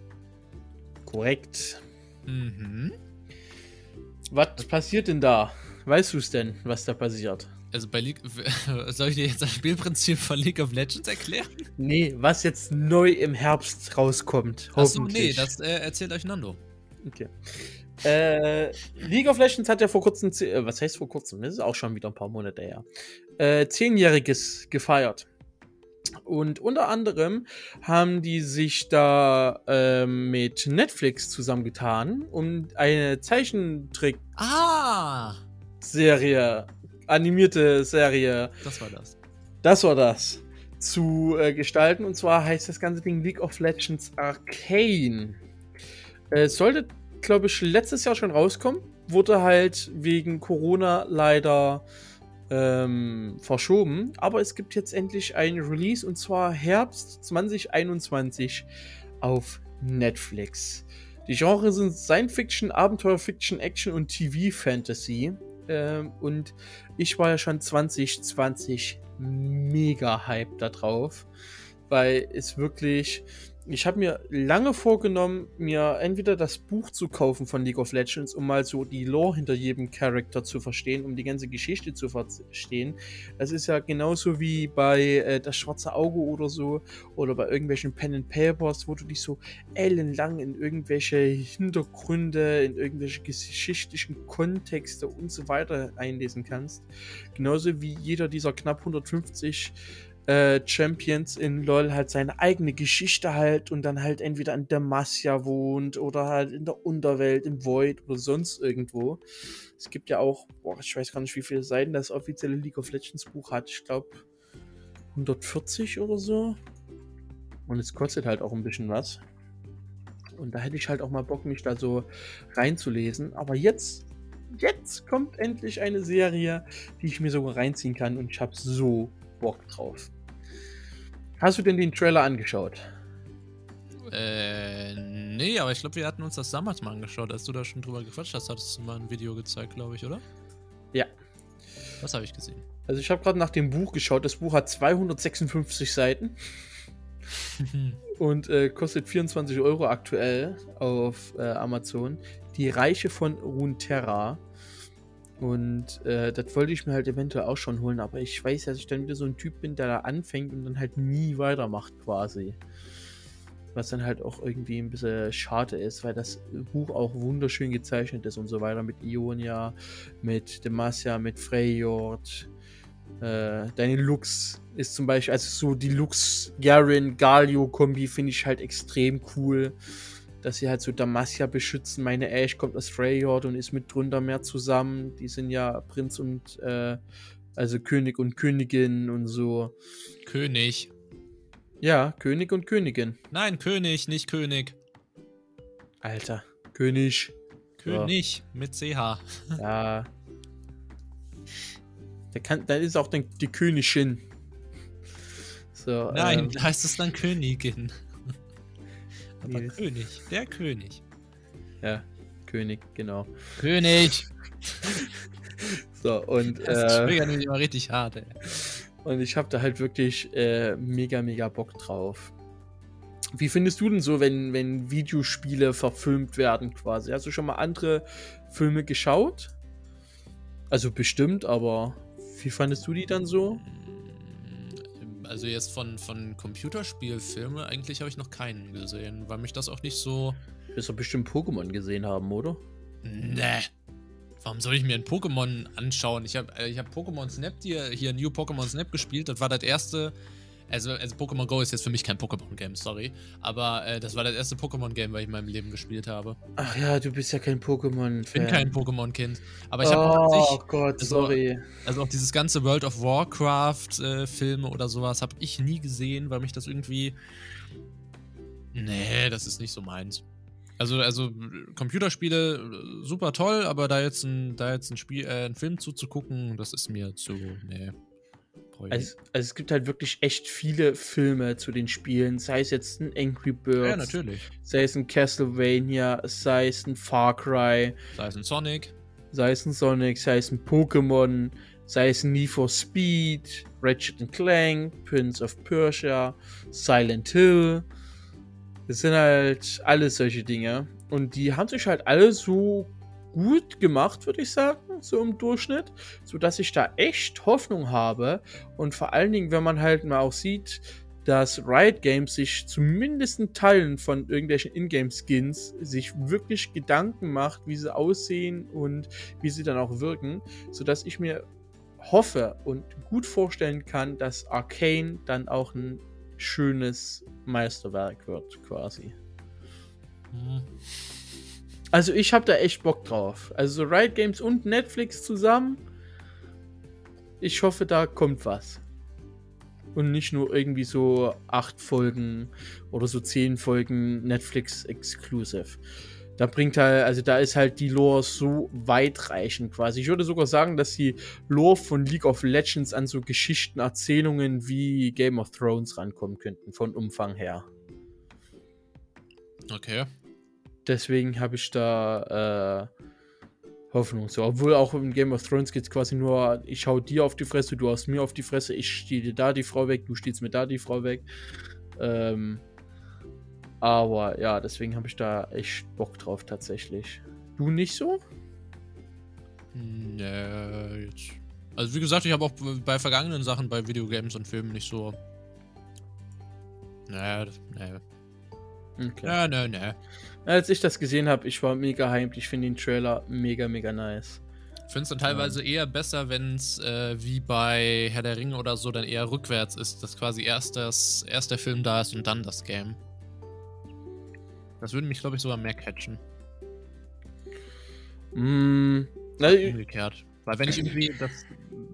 Korrekt. Mhm. Was passiert denn da? Weißt du es denn, was da passiert? Also bei League. Soll ich dir jetzt das Spielprinzip von League of Legends erklären? Nee, was jetzt neu im Herbst rauskommt. Achso, nee, das äh, erzählt euch Nando. Okay. Äh, League of Legends hat ja vor kurzem, äh, was heißt vor kurzem? Das ist auch schon wieder ein paar Monate her. Äh, Zehnjähriges gefeiert. Und unter anderem haben die sich da äh, mit Netflix zusammengetan, um eine Zeichentrick ah! Animierte Serie. Das war das. Das war das. Zu äh, gestalten. Und zwar heißt das ganze Ding League of Legends Arcane. Äh, es sollte, glaube ich, letztes Jahr schon rauskommen. Wurde halt wegen Corona leider ähm, verschoben. Aber es gibt jetzt endlich ein Release und zwar Herbst 2021 auf Netflix. Die Genres sind Science Fiction, Abenteuer Fiction, Action und TV Fantasy. Ähm, und ich war ja schon 2020 mega hype da drauf, weil es wirklich ich habe mir lange vorgenommen, mir entweder das Buch zu kaufen von League of Legends, um mal so die Lore hinter jedem Charakter zu verstehen, um die ganze Geschichte zu verstehen. Das ist ja genauso wie bei äh, Das Schwarze Auge oder so, oder bei irgendwelchen Pen and Papers, wo du dich so ellenlang in irgendwelche Hintergründe, in irgendwelche geschichtlichen Kontexte und so weiter einlesen kannst. Genauso wie jeder dieser knapp 150 äh, Champions in LoL halt seine eigene Geschichte halt und dann halt entweder in Demacia wohnt oder halt in der Unterwelt, im Void oder sonst irgendwo. Es gibt ja auch, boah, ich weiß gar nicht, wie viele Seiten das offizielle League of Legends Buch hat. Ich glaube 140 oder so. Und es kostet halt auch ein bisschen was. Und da hätte ich halt auch mal Bock, mich da so reinzulesen. Aber jetzt, jetzt kommt endlich eine Serie, die ich mir sogar reinziehen kann. Und ich habe so Bock drauf. Hast du denn den Trailer angeschaut? Äh, nee, aber ich glaube, wir hatten uns das damals mal angeschaut, als du da schon drüber gequatscht hast, hattest du mal ein Video gezeigt, glaube ich, oder? Ja. Was habe ich gesehen? Also ich habe gerade nach dem Buch geschaut. Das Buch hat 256 Seiten und äh, kostet 24 Euro aktuell auf äh, Amazon. Die Reiche von Runeterra. Und äh, das wollte ich mir halt eventuell auch schon holen, aber ich weiß, dass ich dann wieder so ein Typ bin, der da anfängt und dann halt nie weitermacht quasi. Was dann halt auch irgendwie ein bisschen schade ist, weil das Buch auch wunderschön gezeichnet ist und so weiter. Mit Ionia, mit Demacia, mit Freyjord. Äh, deine Lux ist zum Beispiel, also so die Lux Garen Galio Kombi finde ich halt extrem cool dass sie halt so Damasia beschützen. Meine Ash kommt aus Freyjord und ist mit drunter mehr zusammen. Die sind ja Prinz und, äh, also König und Königin und so. König. Ja, König und Königin. Nein, König, nicht König. Alter, König. König so. mit CH. Ja. Da, kann, da ist auch dann die Königin. So, Nein, ähm, heißt es dann Königin. Aber nee, König, der König. Ja, König, genau. König! so, und. Das äh, triggert mich immer richtig hart, ey. Und ich habe da halt wirklich äh, mega, mega Bock drauf. Wie findest du denn so, wenn, wenn Videospiele verfilmt werden quasi? Hast du schon mal andere Filme geschaut? Also bestimmt, aber wie fandest du die dann so? Also jetzt von, von Computerspielfilme eigentlich habe ich noch keinen gesehen, weil mich das auch nicht so. Du wirst doch bestimmt Pokémon gesehen haben, oder? Nee. Warum soll ich mir ein Pokémon anschauen? Ich habe äh, ich hab Pokémon Snap hier, hier New Pokémon Snap gespielt. Das war das erste Also, also Pokémon Go ist jetzt für mich kein Pokémon-Game, sorry. Aber äh, das war das erste Pokémon-Game, was ich in meinem Leben gespielt habe. Ach ja, du bist ja kein Pokémon-Fan. Ich bin kein Pokémon-Kind. Aber ich oh, habe Oh Gott, also, sorry. Also auch dieses ganze World of Warcraft-Filme äh, oder sowas habe ich nie gesehen, weil mich das irgendwie. Nee, das ist nicht so meins. Also, also Computerspiele super toll, aber da jetzt ein, da jetzt ein Spiel, äh, einen Film zuzugucken, das ist mir zu. Nee. Also, also, es gibt halt wirklich echt viele Filme zu den Spielen, sei es jetzt ein Angry Birds, ja, natürlich. sei es ein Castlevania, sei es ein Far Cry, sei es ein Sonic, sei es ein Sonic, sei es ein Pokémon, sei es ein Need for Speed, Ratchet Clank, Prince of Persia, Silent Hill. Das sind halt alles solche Dinge. Und die haben sich halt alle so gut gemacht, würde ich sagen, so im Durchschnitt, sodass ich da echt Hoffnung habe. Und vor allen Dingen, wenn man halt mal auch sieht, dass Riot Games sich zumindest in Teilen von irgendwelchen Ingame-Skins sich wirklich Gedanken macht, wie sie aussehen und wie sie dann auch wirken, sodass ich mir hoffe und gut vorstellen kann, dass Arcane dann auch ein schönes Meisterwerk wird, quasi. Mhm. Also ich habe da echt Bock drauf. Also Riot Games und Netflix zusammen. Ich hoffe, da kommt was. Und nicht nur irgendwie so acht Folgen oder so zehn Folgen Netflix Exclusive. Da bringt halt, also da ist halt die Lore so weitreichend quasi. Ich würde sogar sagen, dass die Lore von League of Legends an so Geschichten, Erzählungen wie Game of Thrones rankommen könnten, von Umfang her. Okay deswegen habe ich da äh, Hoffnung. So, obwohl auch im Game of Thrones geht es quasi nur, ich hau dir auf die Fresse, du haust mir auf die Fresse, ich stehe dir da die Frau weg, du stehst mir da die Frau weg. Ähm, aber ja, deswegen habe ich da echt Bock drauf tatsächlich. Du nicht so? Nee, jetzt. Also wie gesagt, ich habe auch bei vergangenen Sachen bei Videogames und Filmen nicht so. Nee, nee. Okay. Nee, nee, nee. Als ich das gesehen habe, ich war mega hyped. Ich finde den Trailer mega, mega nice. Ich finde es dann teilweise ja. eher besser, wenn es äh, wie bei Herr der Ringe oder so dann eher rückwärts ist, dass quasi erst, das, erst der Film da ist und dann das Game. Das würde mich, glaube ich, sogar mehr catchen. Mm, Umgekehrt. Weil wenn ich irgendwie, das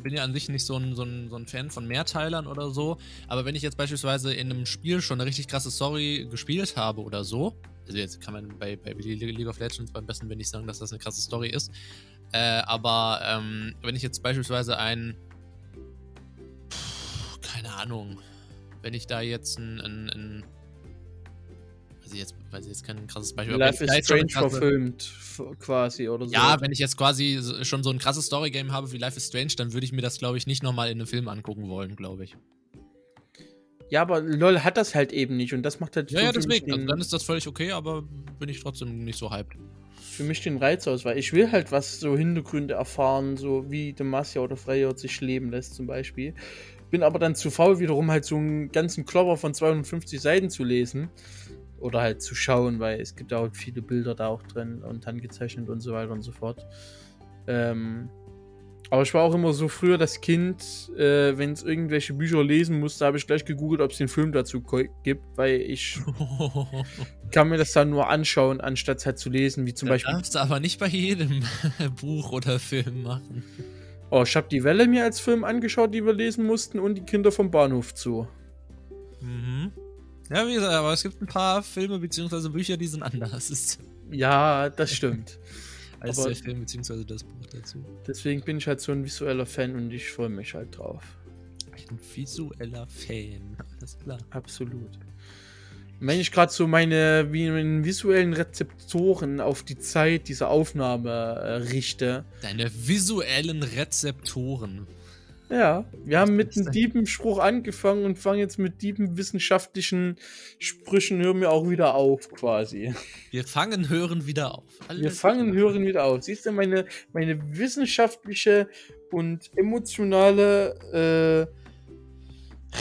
bin ja an sich nicht so ein, so, ein, so ein Fan von Mehrteilern oder so, aber wenn ich jetzt beispielsweise in einem Spiel schon eine richtig krasse Story gespielt habe oder so, also jetzt kann man bei, bei League of Legends beim besten wenn ich sagen, dass das eine krasse Story ist, äh, aber ähm, wenn ich jetzt beispielsweise ein, pff, keine Ahnung, wenn ich da jetzt ein, ein, ein weiß ich jetzt, weiß ich jetzt kein krasses Beispiel. Life is Strange krasse, verfilmt quasi oder so. Ja, wenn ich jetzt quasi schon so ein krasses Story-Game habe wie Life is Strange, dann würde ich mir das, glaube ich, nicht nochmal in einem Film angucken wollen, glaube ich. Ja, aber LOL hat das halt eben nicht und das macht halt. Ja, ja, deswegen. Also dann ist das völlig okay, aber bin ich trotzdem nicht so hyped. Für mich den Reiz aus, weil ich will halt was so Hintergründe erfahren, so wie Demacia oder Freya sich leben lässt zum Beispiel. Bin aber dann zu faul, wiederum halt so einen ganzen Klopper von 250 Seiten zu lesen oder halt zu schauen, weil es gibt auch viele Bilder da auch drin und handgezeichnet und so weiter und so fort. Ähm, aber ich war auch immer so früher das Kind, äh, wenn es irgendwelche Bücher lesen musste, habe ich gleich gegoogelt, ob es den Film dazu gibt, weil ich kann mir das dann nur anschauen, anstatt es halt zu lesen, wie zum das Beispiel. Darfst du aber nicht bei jedem Buch oder Film machen. Oh, ich habe die Welle mir als Film angeschaut, die wir lesen mussten, und die Kinder vom Bahnhof zu. Mhm. Ja, wie gesagt, aber es gibt ein paar Filme bzw. Bücher, die sind anders. Ja, das stimmt. Als der Film bzw. das Buch dazu. Deswegen bin ich halt so ein visueller Fan und ich freue mich halt drauf. Ein visueller Fan, alles klar. Absolut. wenn ich gerade so meine, meine visuellen Rezeptoren auf die Zeit dieser Aufnahme äh, richte. Deine visuellen Rezeptoren. Ja, wir haben mit einem dieben Spruch angefangen und fangen jetzt mit dieben wissenschaftlichen Sprüchen, hören wir auch wieder auf, quasi. Wir fangen, hören wieder auf. Alles wir fangen, hören wieder auf. Siehst du, meine, meine wissenschaftliche und emotionale äh,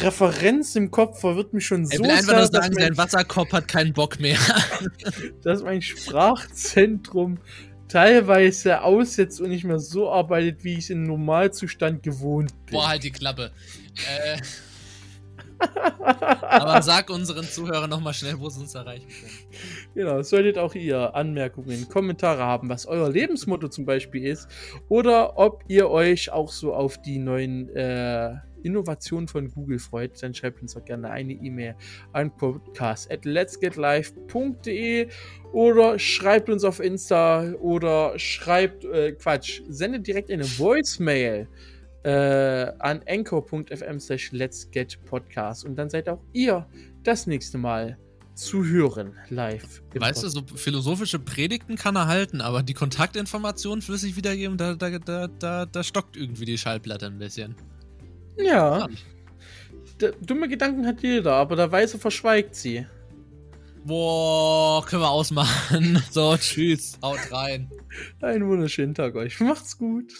Referenz im Kopf verwirrt mich schon so sehr. Ich will einfach nur sagen, dein Wasserkopf hat keinen Bock mehr. dass mein Sprachzentrum teilweise aussetzt und nicht mehr so arbeitet, wie ich es im Normalzustand gewohnt bin. Boah, halt die Klappe. äh. Aber sag unseren Zuhörern nochmal schnell, wo sie uns erreichen können. Genau, solltet auch ihr Anmerkungen, Kommentare haben, was euer Lebensmotto zum Beispiel ist, oder ob ihr euch auch so auf die neuen äh, Innovationen von Google freut, dann schreibt uns doch gerne eine E-Mail an podcast at letsgetlive.de oder schreibt uns auf Insta oder schreibt, äh, Quatsch, sendet direkt eine Voicemail äh, an anchor.fm slash let's get podcast und dann seid auch ihr das nächste Mal zu hören live. Weißt du, so philosophische Predigten kann er halten, aber die Kontaktinformationen flüssig wiedergeben, da, da, da, da, da stockt irgendwie die Schallplatte ein bisschen. Ja. Dumme Gedanken hat jeder, aber der Weiße verschweigt sie. Boah, können wir ausmachen. So, tschüss, haut rein. Einen wunderschönen Tag euch. Macht's gut.